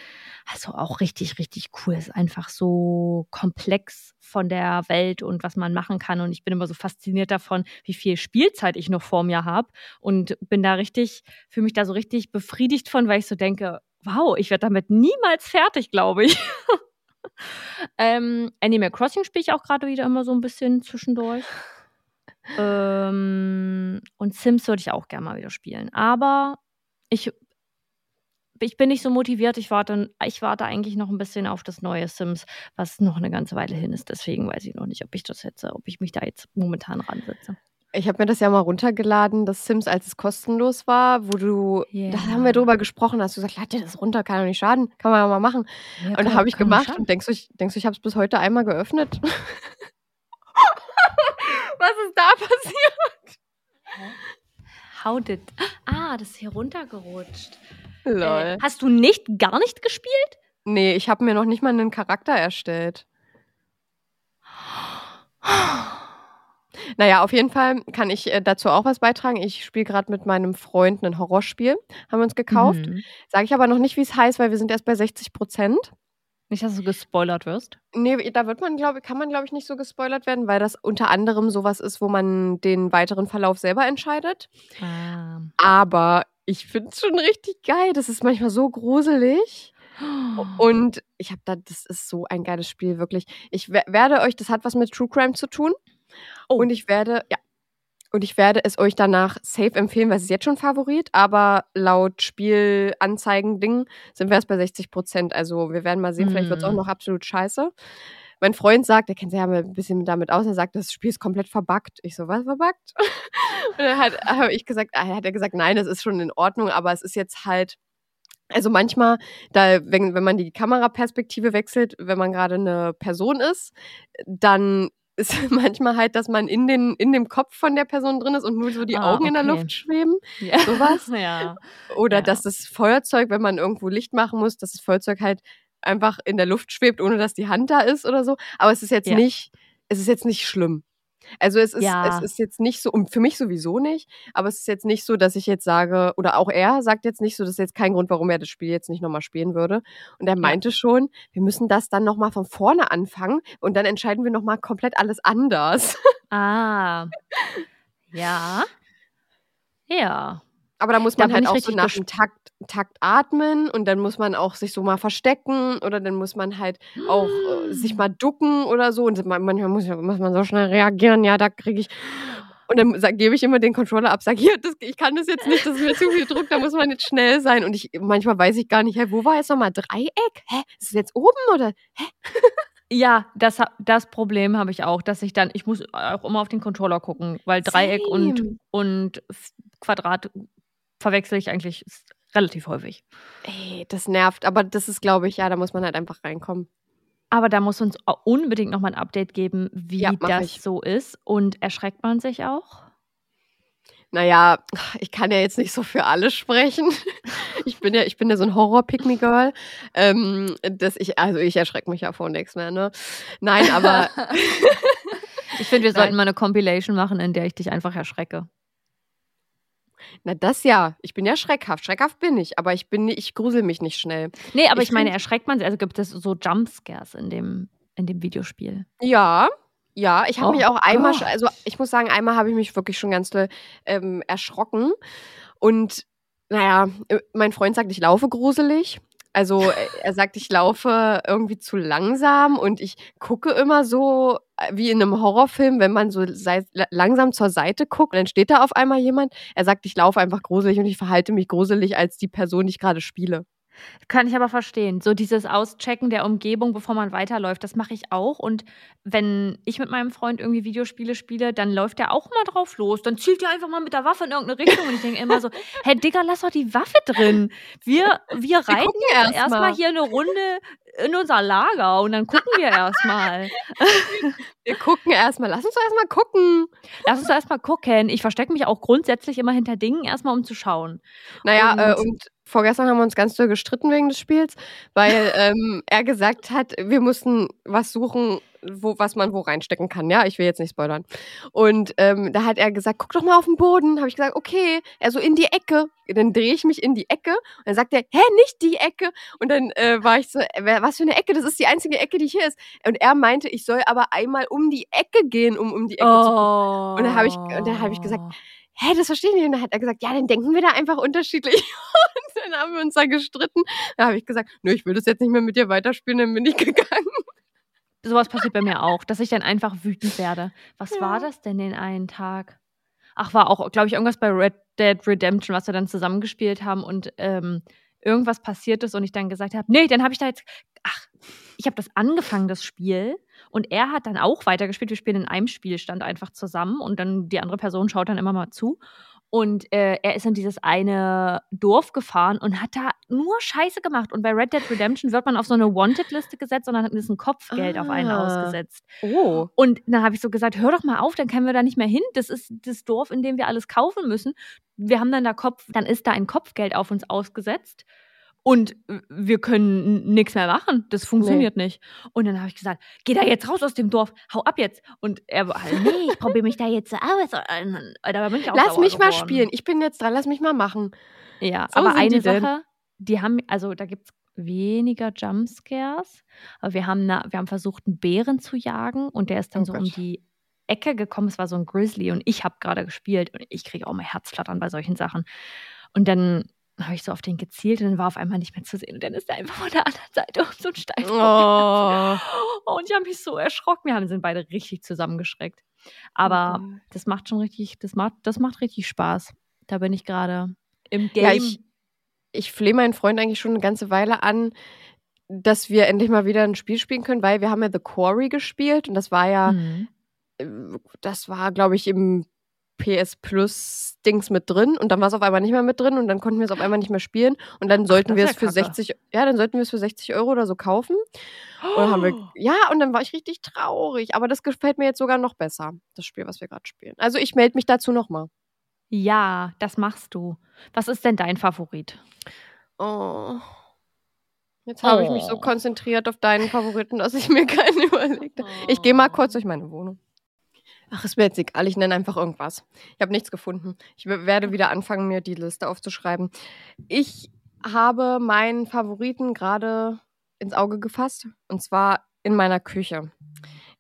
also auch richtig, richtig cool. Ist einfach so komplex von der Welt und was man machen kann. Und ich bin immer so fasziniert davon, wie viel Spielzeit ich noch vor mir habe. Und bin da richtig, fühle mich da so richtig befriedigt von, weil ich so denke, wow, ich werde damit niemals fertig, glaube ich. ähm, Animal Crossing spiele ich auch gerade wieder immer so ein bisschen zwischendurch. Ähm, und Sims würde ich auch gerne mal wieder spielen. Aber ich, ich bin nicht so motiviert. Ich warte, ich warte eigentlich noch ein bisschen auf das neue Sims, was noch eine ganze Weile hin ist. Deswegen weiß ich noch nicht, ob ich das jetzt, ob ich mich da jetzt momentan ransetze. Ich habe mir das ja mal runtergeladen, das Sims, als es kostenlos war, wo du, Ja. da haben wir drüber gesprochen, hast du gesagt, lad dir das runter, kann doch nicht schaden, kann man ja mal machen. und da habe ich gemacht und denkst du, ich, denkst du, ich habe es bis heute einmal geöffnet? Was ist da passiert? How did. Ah, das ist hier runtergerutscht. Lol. Äh, hast du nicht, gar nicht gespielt? nee, ich habe mir noch nicht mal einen Charakter erstellt. Naja, auf jeden Fall kann ich äh, dazu auch was beitragen. Ich spiele gerade mit meinem Freund ein Horrorspiel, haben wir uns gekauft. Mhm. Sage ich aber noch nicht, wie es heißt, weil wir sind erst bei 60 Prozent. Nicht, dass du gespoilert wirst. Nee, da wird man, glaube kann man, glaube ich, nicht so gespoilert werden, weil das unter anderem sowas ist, wo man den weiteren Verlauf selber entscheidet. Ah. Aber ich finde es schon richtig geil. Das ist manchmal so gruselig. Und ich habe da, das ist so ein geiles Spiel, wirklich. Ich wer- werde euch, das hat was mit True Crime zu tun. Oh. Und ich werde, ja. Und ich werde es euch danach safe empfehlen, weil es ist jetzt schon Favorit, aber laut Spielanzeigen-Ding sind wir erst bei 60 Prozent. Also wir werden mal sehen, vielleicht wird es auch Mhm. noch absolut scheiße. Mein Freund sagt, der kennt sich ja mal ein bisschen damit aus, er sagt, das Spiel ist komplett verbuggt. Ich so, was verbuggt? Und dann hat, habe ich gesagt, ah, hat er gesagt, nein, das ist schon in Ordnung, aber es ist jetzt halt, also manchmal, da, wenn, wenn man die Kameraperspektive wechselt, wenn man gerade eine Person ist, dann ist manchmal halt, dass man in, den, in dem Kopf von der Person drin ist und nur so die Ah, Augen in der okay. Luft schweben. Ja. Sowas. ja. Oder Ja. dass das Feuerzeug, wenn man irgendwo Licht machen muss, dass das Feuerzeug halt einfach in der Luft schwebt, ohne dass die Hand da ist oder so. Aber es ist jetzt Ja. nicht, es ist jetzt nicht schlimm. Also es ist, Ja. es ist jetzt nicht so, und für mich sowieso nicht, aber es ist jetzt nicht so, dass ich jetzt sage, oder auch er sagt jetzt nicht so, das ist jetzt kein Grund, warum er das Spiel jetzt nicht nochmal spielen würde. Und er meinte schon, wir müssen das dann nochmal von vorne anfangen und dann entscheiden wir nochmal komplett alles anders. Ah. Ja. Ja. Aber da muss man bin halt auch so nach dem Takt, Takt atmen und dann muss man auch sich so mal verstecken oder dann muss man halt auch äh, sich mal ducken oder so und man- manchmal muss, muss man so schnell reagieren, ja, da kriege ich und dann sag, gebe ich immer den Controller ab, sage, hier, das, ich kann das jetzt nicht, das ist mir zu viel Druck, da muss man jetzt schnell sein und ich manchmal weiß ich gar nicht, hä, wo war jetzt nochmal Dreieck? Hä, ist es jetzt oben oder? Ja, das, das Problem habe ich auch, dass ich dann, ich muss auch immer auf den Controller gucken, weil Dreieck und, Same. und Quadrat verwechsel ich eigentlich relativ häufig. Ey, das nervt, aber das ist, glaube ich, ja, da muss man halt einfach reinkommen. Aber da muss uns unbedingt nochmal ein Update geben, wie Ja, das ich. so ist. Und erschreckt man sich auch? Naja, ich kann ja jetzt nicht so für alle sprechen. Ich bin ja, ich bin ja so ein Horror-Pick-Me-Girl. Ähm, dass ich, also ich erschrecke mich ja vor nichts mehr, ne? Nein, aber Ich finde, wir Nein. sollten mal eine Compilation machen, in der ich dich einfach erschrecke. Na das ja. Ich bin ja schreckhaft. Schreckhaft bin ich, aber ich bin, nicht- ich grusel mich nicht schnell. Nee, aber Ich ich, meine, erschreckt man sich? Also gibt es so Jumpscares in dem in dem Videospiel? Ja, ja, ich habe Oh mich auch einmal, Gott. also ich muss sagen, einmal habe ich mich wirklich schon ganz doll ähm, erschrocken. Und naja, äh, mein Freund sagt, ich laufe gruselig. Also äh, er sagt, ich laufe irgendwie zu langsam und ich gucke immer so äh, wie in einem Horrorfilm, wenn man so langsam zur Seite guckt, dann steht da auf einmal jemand. Er sagt, ich laufe einfach gruselig und ich verhalte mich gruselig als die Person, die ich gerade spiele. Kann ich aber verstehen. So dieses Auschecken der Umgebung, bevor man weiterläuft, das mache ich auch. Und wenn ich mit meinem Freund irgendwie Videospiele spiele, dann läuft der auch mal drauf los. Dann zielt er einfach mal mit der Waffe in irgendeine Richtung. Und ich denke immer so, hey Digga, lass doch die Waffe drin. Wir, wir reiten erst erstmal mal. hier eine Runde in unser Lager und dann gucken wir erstmal. Wir gucken erstmal, lass uns doch erstmal gucken. Lass uns erstmal gucken. Ich verstecke mich auch grundsätzlich immer hinter Dingen, erstmal um zu schauen. Naja, Und- äh, und vorgestern haben wir uns ganz doll gestritten wegen des Spiels, weil ähm, er gesagt hat, wir mussten was suchen, wo, was man wo reinstecken kann. Ja, ich will jetzt nicht spoilern. Und ähm, da hat er gesagt, guck doch mal auf den Boden. Habe ich gesagt, okay. Er so in die Ecke. Dann drehe ich mich in die Ecke und dann sagt er, hä, nicht die Ecke. Und dann äh, war ich so, äh, was für eine Ecke? Das ist die einzige Ecke, die hier ist. Und er meinte, ich soll aber einmal um die Ecke gehen, um um die Ecke zu gucken. Und dann habe ich, und dann habe ich gesagt, hä, das verstehe ich nicht. Und dann hat er gesagt, ja, dann denken wir da einfach unterschiedlich. Und dann haben wir uns da gestritten. Da habe ich gesagt, nö, ich will das jetzt nicht mehr mit dir weiterspielen, dann bin ich gegangen. Sowas passiert bei mir auch, dass ich dann einfach wütend werde. Was Ja. war das denn den einen Tag? Ach, war auch, glaube ich, irgendwas bei Red Dead Redemption, was wir dann zusammengespielt haben und ähm, irgendwas passiert ist und ich dann gesagt habe, nee, dann habe ich da jetzt, ach, ich habe das angefangen, das Spiel und er hat dann auch weitergespielt. Wir spielen in einem Spielstand einfach zusammen und dann die andere Person schaut dann immer mal zu. Und äh, er ist in dieses eine Dorf gefahren und hat da nur Scheiße gemacht. Und bei Red Dead Redemption wird man auf so eine Wanted-Liste gesetzt und dann ist ein Kopfgeld auf einen Ah. ausgesetzt. Oh. Und dann habe ich so gesagt, hör doch mal auf, dann können wir da nicht mehr hin. Das ist das Dorf, in dem wir alles kaufen müssen. Wir haben dann da Kopf, dann ist da ein Kopfgeld auf uns ausgesetzt. Und wir können nichts mehr machen. Das funktioniert nicht. Und dann habe ich gesagt, geh da jetzt raus aus dem Dorf, hau ab jetzt. Und er war, nee, ich probiere mich da jetzt so aus. Da bin ich auch Lass mich mal geworden. spielen. Ich bin jetzt dran, lass mich mal machen. Ja, So aber eine die denn. Sache, die haben, also da gibt es weniger Jumpscares, aber wir haben, na, wir haben versucht, einen Bären zu jagen und der ist dann Oh so um Gott. die Ecke gekommen. Es war so ein Grizzly und ich habe gerade gespielt und ich kriege auch mal Herzflattern bei solchen Sachen. Und dann habe ich so auf den gezielt und dann war auf einmal nicht mehr zu sehen. Und dann ist er einfach von der anderen Seite um so ein Stein. Oh. Und ich habe mich so erschrocken. Wir haben, sind beide richtig zusammengeschreckt. Aber Gott. das macht schon richtig, das macht, das macht richtig Spaß. Da bin ich gerade im Game. Ja, ich, ich flehe meinen Freund eigentlich schon eine ganze Weile an, dass wir endlich mal wieder ein Spiel spielen können, weil wir haben ja The Quarry gespielt und das war ja, Mhm. äh, das war, glaube ich, im PS Plus Dings mit drin und dann war es auf einmal nicht mehr mit drin und dann konnten wir es auf einmal nicht mehr spielen und dann sollten das wir es ja für kacke. 60, ja, dann sollten wir es für 60 Euro oder so kaufen. Und dann haben wir, ja, und dann war ich richtig traurig. Aber das gefällt mir jetzt sogar noch besser, das Spiel, was wir gerade spielen. Also ich melde mich dazu nochmal. Ja, das machst du. Was ist denn dein Favorit? Oh. Jetzt habe ich mich so Oh. konzentriert auf deinen Favoriten, dass ich mir keinen überlegt habe. Ich gehe mal kurz durch meine Wohnung. Ach, ist mir jetzt egal, ich nenne einfach irgendwas. Ich habe nichts gefunden. Ich werde wieder anfangen, mir die Liste aufzuschreiben. Ich habe meinen Favoriten gerade ins Auge gefasst und zwar in meiner Küche.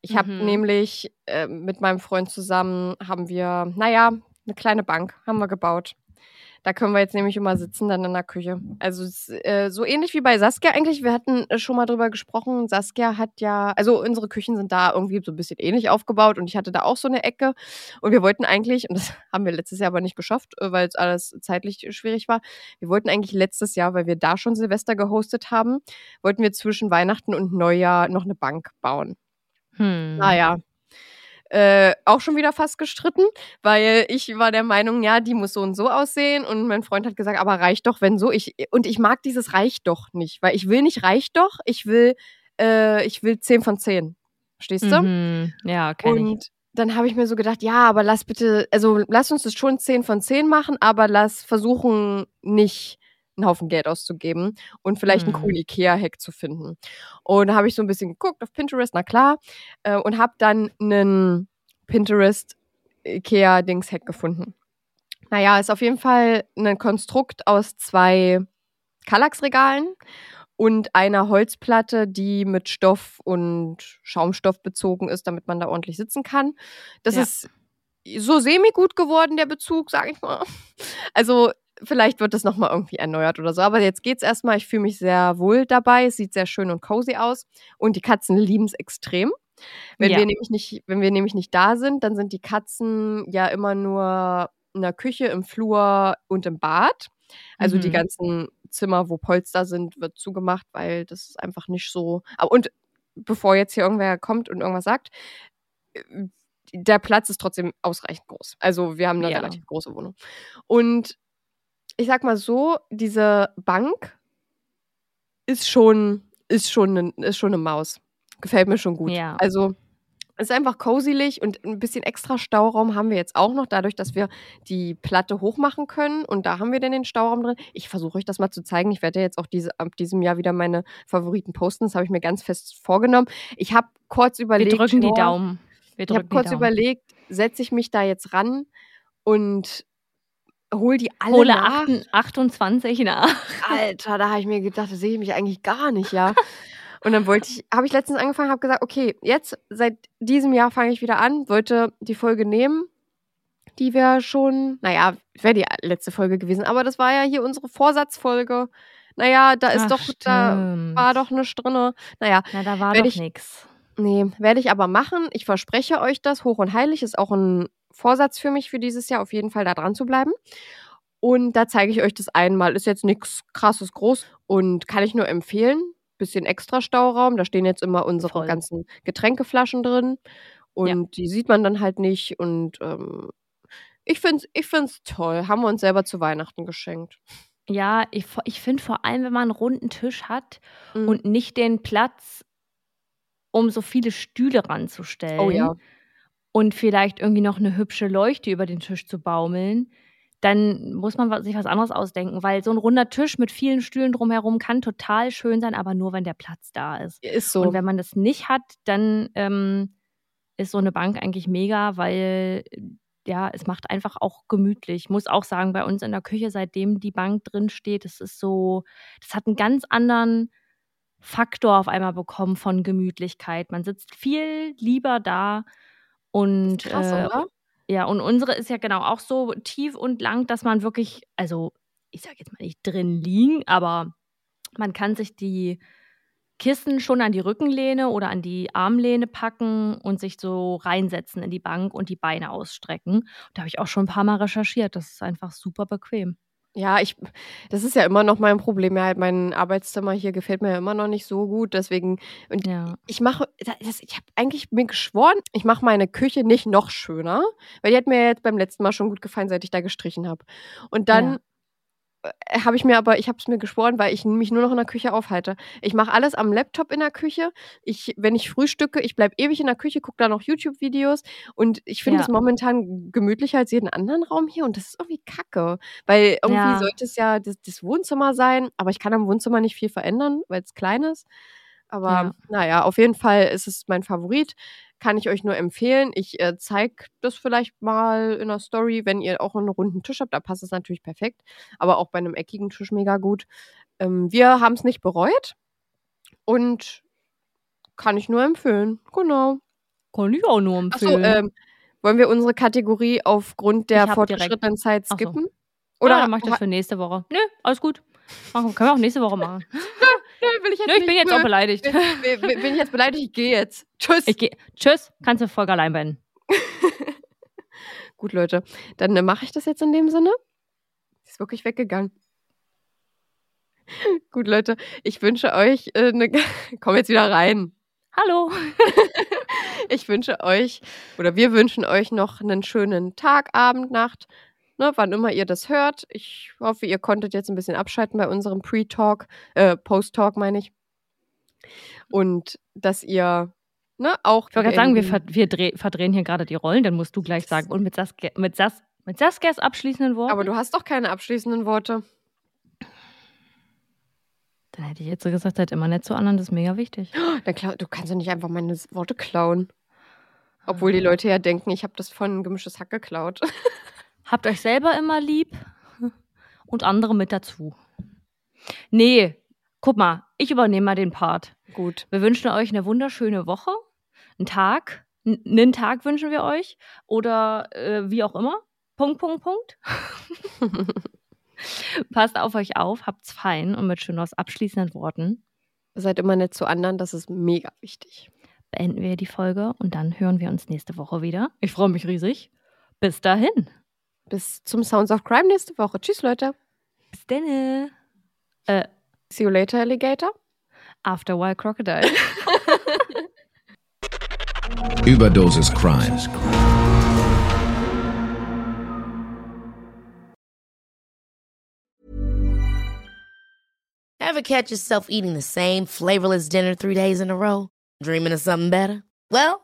Ich habe Mhm. nämlich äh, mit meinem Freund zusammen haben wir, naja, eine kleine Bank haben wir gebaut. Da können wir jetzt nämlich immer sitzen dann in der Küche. Also äh, so ähnlich wie bei Saskia eigentlich. Wir hatten äh, schon mal drüber gesprochen. Saskia hat ja, also unsere Küchen sind da irgendwie so ein bisschen ähnlich aufgebaut und ich hatte da auch so eine Ecke. Und wir wollten eigentlich, und das haben wir letztes Jahr aber nicht geschafft, äh, weil es alles zeitlich schwierig war. Wir wollten eigentlich letztes Jahr, weil wir da schon Silvester gehostet haben, wollten wir zwischen Weihnachten und Neujahr noch eine Bank bauen. Hm. Naja. Äh, auch schon wieder fast gestritten, weil ich war der Meinung, ja, die muss so und so aussehen. Und mein Freund hat gesagt, aber reicht doch, wenn so. Ich, und ich mag dieses reicht doch nicht, weil ich will nicht reicht doch, ich will, äh, ich will 10 von 10. Verstehst du? Mhm. Ja, kenn ich. Und dann habe ich mir so gedacht, ja, aber lass bitte, also lass uns das schon 10 von 10 machen, aber lass versuchen, nicht einen Haufen Geld auszugeben und vielleicht einen Hm. coolen Ikea-Hack zu finden. Und da habe ich so ein bisschen geguckt auf Pinterest, na klar, äh, und habe dann einen Pinterest Ikea-Dings-Hack gefunden. Naja, ist auf jeden Fall ein Konstrukt aus zwei Kallax-Regalen und einer Holzplatte, die mit Stoff und Schaumstoff bezogen ist, damit man da ordentlich sitzen kann. Das Ja. ist so semi gut geworden, der Bezug, sage ich mal. Also vielleicht wird das nochmal irgendwie erneuert oder so. Aber jetzt geht's erstmal. Ich fühle mich sehr wohl dabei. Es sieht sehr schön und cozy aus. Und die Katzen lieben es extrem. Wenn Ja. wir nämlich nicht, wenn wir nämlich nicht da sind, dann sind die Katzen ja immer nur in der Küche, im Flur und im Bad. Also die Mhm. ganzen Zimmer, wo Polster sind, wird zugemacht, weil das ist einfach nicht so. Aber und bevor jetzt hier irgendwer kommt und irgendwas sagt, äh, der Platz ist trotzdem ausreichend groß. Also wir haben eine Ja. relativ große Wohnung. Und ich sag mal so, diese Bank ist schon, ist schon, ein- ist schon eine Maus. Gefällt mir schon gut. Ja. Also es ist einfach cozylich und ein bisschen extra Stauraum haben wir jetzt auch noch, dadurch, dass wir die Platte hochmachen können. Und da haben wir dann den Stauraum drin. Ich versuche euch das mal zu zeigen. Ich werde jetzt auch diese, ab diesem Jahr wieder meine Favoriten posten. Das habe ich mir ganz fest vorgenommen. Ich habe kurz Wir überlegt. drücken die Daumen. Wir ich habe drücken kurz überlegt, setze ich mich da jetzt ran und hol die alle Hole nach. 8, 28 nach. Alter, da habe ich mir gedacht, da sehe ich mich eigentlich gar nicht, ja. Und dann wollte ich, habe ich letztens angefangen, habe gesagt, okay, jetzt seit diesem Jahr fange ich wieder an, wollte die Folge nehmen, die wir schon, naja, wäre die letzte Folge gewesen, aber das war ja hier unsere Vorsatzfolge. Naja, da ist Ach, doch, da stimmt. war doch nichts drinne. Naja, Na, da war doch ich- nix. Nee, werde ich aber machen. Ich verspreche euch das. Hoch und heilig ist auch ein Vorsatz für mich für dieses Jahr, auf jeden Fall da dran zu bleiben. Und da zeige ich euch das einmal. Ist jetzt nichts krasses groß und kann ich nur empfehlen. Bisschen extra Stauraum. Da stehen jetzt immer unsere Voll. ganzen Getränkeflaschen drin. Und Ja. die sieht man dann halt nicht. Und ähm, ich finde es ich find's toll. Haben wir uns selber zu Weihnachten geschenkt. Ja, ich, ich finde vor allem, wenn man einen runden Tisch hat Mhm. und nicht den Platz, um so viele Stühle ranzustellen oh ja. Und vielleicht irgendwie noch eine hübsche Leuchte über den Tisch zu baumeln, dann muss man sich was anderes ausdenken, weil so ein runder Tisch mit vielen Stühlen drumherum kann total schön sein, aber nur wenn der Platz da ist. Ist so. Und wenn man das nicht hat, dann ähm, ist so eine Bank eigentlich mega, weil ja, es macht einfach auch gemütlich. Ich muss auch sagen, bei uns in der Küche, seitdem die Bank drin steht, das ist so, das hat einen ganz anderen Faktor auf einmal bekommen von Gemütlichkeit. Man sitzt viel lieber da und Krass, äh, oder? ja, und unsere ist ja genau auch so tief und lang, dass man wirklich, also ich sage jetzt mal nicht drin liegen, aber man kann sich die Kissen schon an die Rückenlehne oder an die Armlehne packen und sich so reinsetzen in die Bank und die Beine ausstrecken. Da habe ich auch schon ein paar Mal recherchiert. Das ist einfach super bequem. Ja, ich, das ist ja immer noch mein Problem. Ja, halt mein Arbeitszimmer hier gefällt mir ja immer noch nicht so gut. Deswegen, und Ja. ich mache, das, ich habe eigentlich mir geschworen, ich mache meine Küche nicht noch schöner, weil die hat mir jetzt beim letzten Mal schon gut gefallen, seit ich da gestrichen habe. Und dann Ja. Äh, habe ich mir aber, ich habe es mir geschworen, weil ich mich nur noch in der Küche aufhalte. Ich mache alles am Laptop in der Küche. Ich, wenn ich frühstücke, ich bleibe ewig in der Küche, gucke da noch YouTube-Videos und ich finde Ja. es momentan gemütlicher als jeden anderen Raum hier und das ist irgendwie kacke, weil irgendwie Ja. sollte es ja das, das Wohnzimmer sein, aber ich kann am Wohnzimmer nicht viel verändern, weil es klein ist. Aber Ja. naja, auf jeden Fall ist es mein Favorit. Kann ich euch nur empfehlen. Ich äh, zeige das vielleicht mal in einer Story, wenn ihr auch einen runden Tisch habt. Da passt es natürlich perfekt. Aber auch bei einem eckigen Tisch mega gut. Ähm, wir haben es nicht bereut. Und kann ich nur empfehlen. Genau. Kann ich auch nur Achso, empfehlen. ähm, wollen wir unsere Kategorie aufgrund der direkt- fortgeschrittenen Zeit Ach so. skippen? Oder Oder dann mach ich das für nächste Woche. Nö, alles gut. Machen, können wir auch nächste Woche machen. Will ich jetzt Nö, ich bin jetzt auch Nö. beleidigt. Bin, bin, bin ich jetzt beleidigt? Ich gehe jetzt. Tschüss. Ich gehe. Tschüss, kannst du Folge allein beenden. Gut, Leute. Dann äh, mache ich das jetzt in dem Sinne. Sie ist wirklich weggegangen. Gut, Leute. Ich wünsche euch äh, eine. Komm jetzt wieder rein. Hallo. Ich wünsche euch oder wir wünschen euch noch einen schönen Tag, Abend, Nacht, ne, wann immer ihr das hört. Ich hoffe, ihr konntet jetzt ein bisschen abschalten bei unserem Pre-Talk, äh, Post-Talk meine ich. Und dass ihr ne, auch. Ich wollte gerade sagen, wir, ver wir dreh- verdrehen hier gerade die Rollen, dann musst du gleich sagen. Und mit, Saskia, mit, Sas mit Saskias abschließenden Worten? Aber du hast doch keine abschließenden Worte. dann hätte ich jetzt so gesagt, seid immer nett zu anderen, das ist mega wichtig. Du kannst doch nicht einfach meine Worte klauen. Obwohl die Leute ja denken, ich habe das von gemischtes Hack geklaut. Habt euch selber immer lieb und andere mit dazu. Nee, Guck mal, ich übernehme mal den Part. Gut. Wir wünschen euch eine wunderschöne Woche, einen Tag, n- einen Tag wünschen wir euch oder äh, wie auch immer. Punkt, Punkt, Punkt. Passt auf euch auf, habt's fein und mit Schönos abschließenden Worten Seid immer nett zu anderen, das ist mega wichtig. beenden wir die Folge und dann hören wir uns nächste Woche wieder. Ich freue mich riesig. Bis dahin. Bis zum Sounds of Crime nächste Woche. Tschüss, Leute. Bis denne. Äh, See you later, Alligator. After Wild Crocodile. Überdosis Crime. Ever catch yourself eating the same flavorless dinner three days in a row? Dreaming of something better? Well,